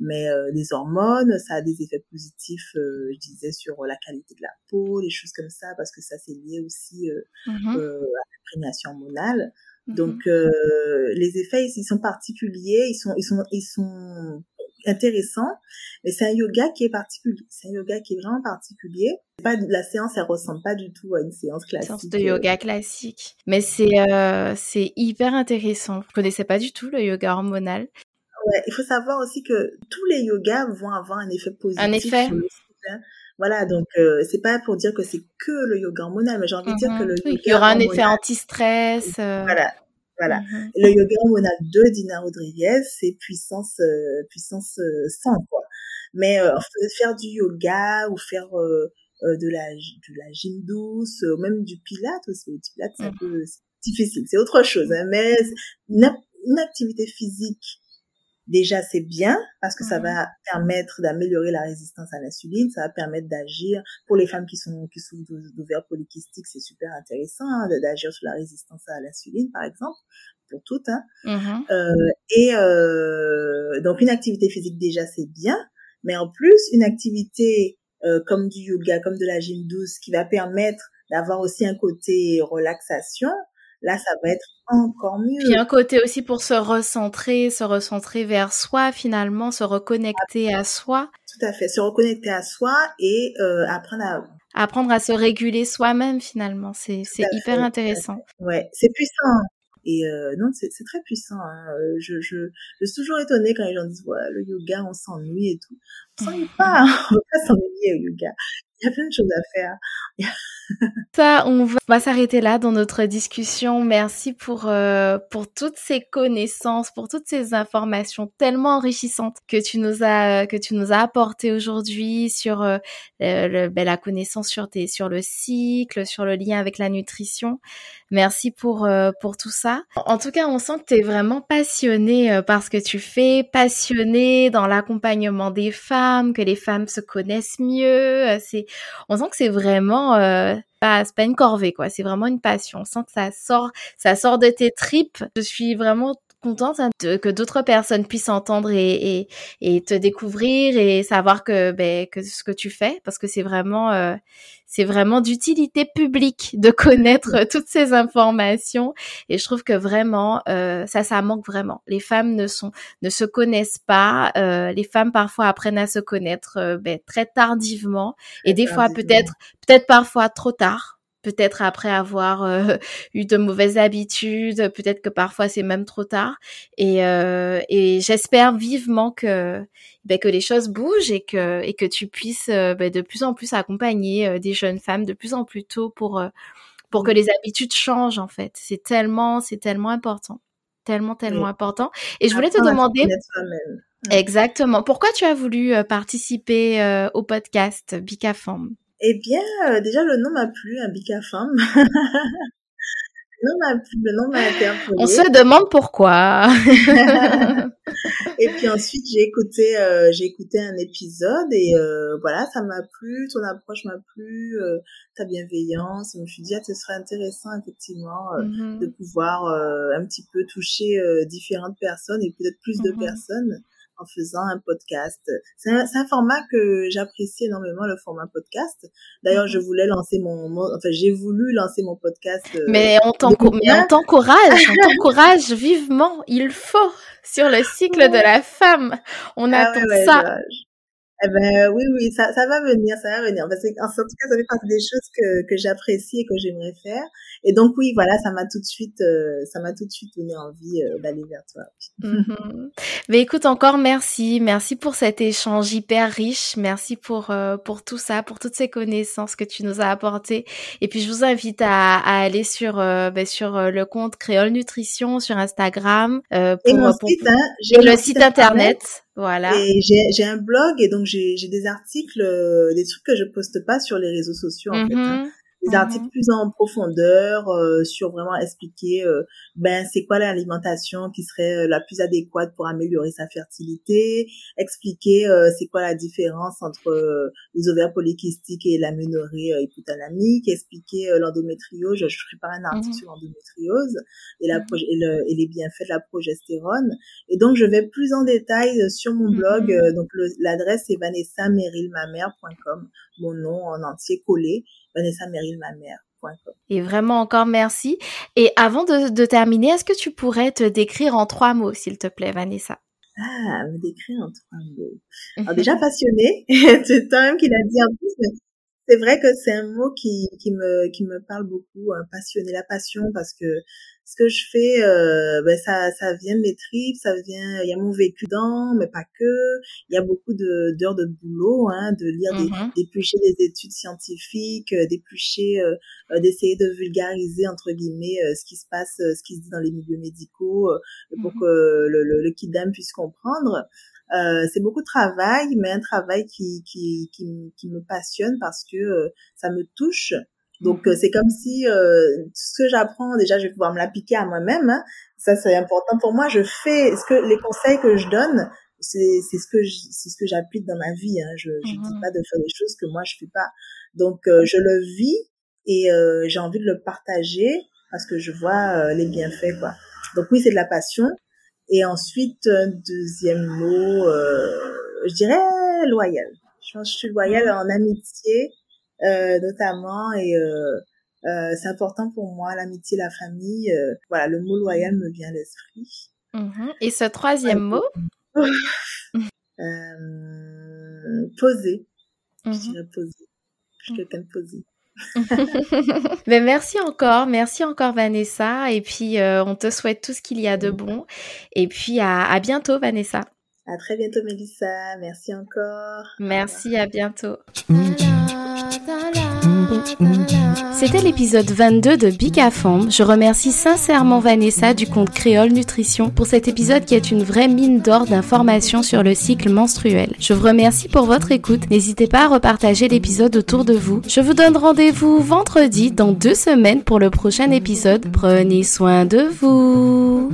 mais euh, les hormones, ça a des effets positifs, euh, je disais, sur la qualité de la peau, les choses comme ça, parce que ça c'est lié aussi euh, mmh euh, à l'imprégnation hormonale. Mmh Donc les effets ils sont particuliers, ils sont ils sont ils sont intéressants, mais c'est un yoga qui est particulier, c'est un yoga qui est vraiment particulier. Pas la séance elle ressemble pas du tout à une séance classique. Séance de yoga classique, mais c'est euh, c'est hyper intéressant. Je connaissais pas du tout le yoga hormonal Ouais, il faut savoir aussi que tous les yogas vont avoir un effet positif. Un effet. Hein. Voilà, donc euh, c'est pas pour dire que c'est que le yoga hormonal, mais j'ai envie de dire que le yoga il y aura un effet anti-stress. Euh. Voilà, voilà. Mm-hmm. Le yoga hormonal de Dina Rodriguez, c'est puissance, euh, puissance 100 quoi. Mais faire du yoga ou faire de la de la gym douce, ou même du pilates aussi. Le pilates c'est un mm. peu difficile, c'est autre chose. Hein, mais une activité physique déjà c'est bien parce que ça va permettre d'améliorer la résistance à l'insuline, ça va permettre d'agir pour les femmes qui sont qui souffrent d'ovaires polykystiques, c'est super intéressant hein, d'agir sur la résistance à l'insuline par exemple pour toutes. Hein. Mhm. Euh, et euh, donc une activité physique déjà c'est bien, mais en plus une activité euh, comme du yoga, comme de la gym douce qui va permettre d'avoir aussi un côté relaxation, là ça va être encore mieux. Puis un côté aussi pour se recentrer, se recentrer vers soi finalement, se reconnecter à soi. Tout à fait, se reconnecter à soi et euh, apprendre à apprendre à se réguler soi-même finalement, c'est c'est hyper intéressant. Ouais, c'est puissant. Et euh, non, c'est très puissant. Hein. Euh, je, je, je suis toujours étonnée quand les gens disent ouais, le yoga, on s'ennuie et tout. On s'ennuie pas, on va pas s'ennuyer au yoga. Il y a plein de choses à faire. Ça, on va, s'arrêter là dans notre discussion. Merci pour euh, pour toutes ces connaissances, pour toutes ces informations tellement enrichissantes que tu nous as que tu nous as apportées aujourd'hui sur euh, le, ben, la connaissance sur tes sur le cycle, sur le lien avec la nutrition. Merci pour euh, pour tout ça. En tout cas, on sent que tu es vraiment passionné par ce que tu fais, passionné dans l'accompagnement des femmes, que les femmes se connaissent mieux. C'est on sent que c'est vraiment pas c'est pas une corvée quoi, c'est vraiment une passion. On sent que ça sort ça sort de tes tripes. Je suis vraiment contente hein, que d'autres personnes puissent entendre et, et, et, te découvrir et savoir que ben que ce que tu fais parce que c'est vraiment euh, c'est vraiment d'utilité publique de connaître toutes ces informations. Et je trouve que vraiment euh, ça ça manque vraiment. Les femmes ne sont ne se connaissent pas euh, les femmes parfois apprennent à se connaître euh, ben, très tardivement. Et des fois peut-être peut-être parfois trop tard peut-être après avoir euh, eu de mauvaises habitudes, peut-être que parfois c'est même trop tard. Et, euh, et j'espère vivement que ben, que les choses bougent et que et que tu puisses euh, ben, de plus en plus accompagner des jeunes femmes de plus en plus tôt pour pour que les habitudes changent en fait. C'est tellement c'est tellement important, tellement tellement important. Et je voulais te demander exactement pourquoi tu as voulu participer au podcast Bicafam? Eh bien, euh, déjà, le nom m'a plu, un bicafam. le nom m'a plu, le nom m'a interpellé. On se demande pourquoi. et puis ensuite j'ai écouté euh, j'ai écouté un épisode et euh, voilà ça m'a plu ton approche m'a plu euh, ta bienveillance je me suis dit ah, ce serait intéressant effectivement mm-hmm. de pouvoir un petit peu toucher différentes personnes et peut-être plus de mm-hmm. personnes en faisant un podcast. C'est un, un, format que j'apprécie énormément, le format podcast. D'ailleurs, je mhm. voulais lancer mon, enfin, j'ai voulu lancer mon podcast. Euh, mais on t'encourage, on t'encourage vivement. Il faut sur le cycle de la femme. On ah attend ça. Eh ben oui, oui, ça, ça va venir, ça va venir. Parce que, en tout cas, ça fait partie des choses que, que j'apprécie et que j'aimerais faire. Et donc oui, voilà, ça m'a tout de suite, euh, ça m'a tout de suite donné envie euh, d'aller vers toi. Mm-hmm. Mais écoute, encore merci, merci pour cet échange hyper riche, merci pour euh, pour tout ça, pour toutes ces connaissances que tu nous as apportées. Et puis je vous invite à, à aller sur ben, sur le compte Créole Nutrition sur Instagram pour, et mon site, hein, le site internet. Voilà. Et j'ai un blog et donc j'ai des articles, des trucs que je poste pas sur les réseaux sociaux en fait. Hein. Mm-hmm des articles mhm. plus en profondeur euh, sur vraiment expliquer euh, ben c'est quoi l'alimentation qui serait euh, la plus adéquate pour améliorer sa fertilité, expliquer c'est quoi la différence entre les ovaires polykystiques et l'aménorrhée hypothalamique, expliquer l'endométriose, je, je prépare un article mhm. sur l'endométriose et la mhm. et, le, et, les bienfaits de la progestérone et donc je vais plus en détail sur mon blog donc l'adresse est vanessamerilmamère.com mon nom en entier collé Vanessa Merrill, ma mère. Et vraiment encore merci. Et avant de, terminer, est-ce que tu pourrais te décrire en trois mots, s'il te plaît, Vanessa? Ah, me décrire en trois mots. Alors déjà passionnée, c'est toi-même qui l'a dit en plus, c'est vrai que c'est un mot qui, qui me qui me parle beaucoup, hein, passionné, la passion, parce que ce que je fais, euh, ben ça ça vient de mes tripes, ça vient, il y a mon vécu dans, mais pas que. Il y a beaucoup de d'heures de boulot, hein, de lire, des, mm-hmm. d'éplucher des études scientifiques, euh, d'éplucher, euh, euh, d'essayer de vulgariser entre guillemets ce qui se passe, ce qui se dit dans les milieux médicaux, pour mm-hmm. que le, le, le kidam puisse comprendre. Euh, c'est beaucoup de travail, mais un travail qui, qui, qui, qui me passionne parce que euh, ça me touche. Donc euh, c'est comme si ce que j'apprends déjà, je vais pouvoir me l'appliquer à moi-même. Hein. Ça c'est important pour moi. Je fais ce que les conseils que je donne, c'est c'est ce que c'est ce que j'applique dans ma vie. Hein. Je je dis mmh pas de faire des choses que moi je fais pas. Donc je le vis et j'ai envie de le partager parce que je vois les bienfaits quoi. Donc oui c'est de la passion et ensuite, un deuxième mot, euh, je dirais loyal. Je pense que je suis loyale en amitié, euh, notamment, et euh, euh, c'est important pour moi, l'amitié, la famille. Euh, voilà, le mot loyal me vient à l'esprit. Mm-hmm. Et ce troisième mot? Euh, Poser. Je mm-hmm. dirais poser. Je suis quelqu'un de posé. Mais merci encore, merci encore Vanessa. Et puis euh, on te souhaite tout ce qu'il y a de bon. Et puis à, à bientôt Vanessa. À très bientôt Mélissa. Merci encore. Merci, à bientôt. C'était l'épisode 22 de Big Femme. Je remercie sincèrement Vanessa du compte Créole Nutrition pour cet épisode qui est une vraie mine d'or d'informations sur le cycle menstruel. Je vous remercie pour votre écoute. N'hésitez pas à repartager l'épisode autour de vous. Je vous donne rendez-vous vendredi dans deux semaines pour le prochain épisode. Prenez soin de vous.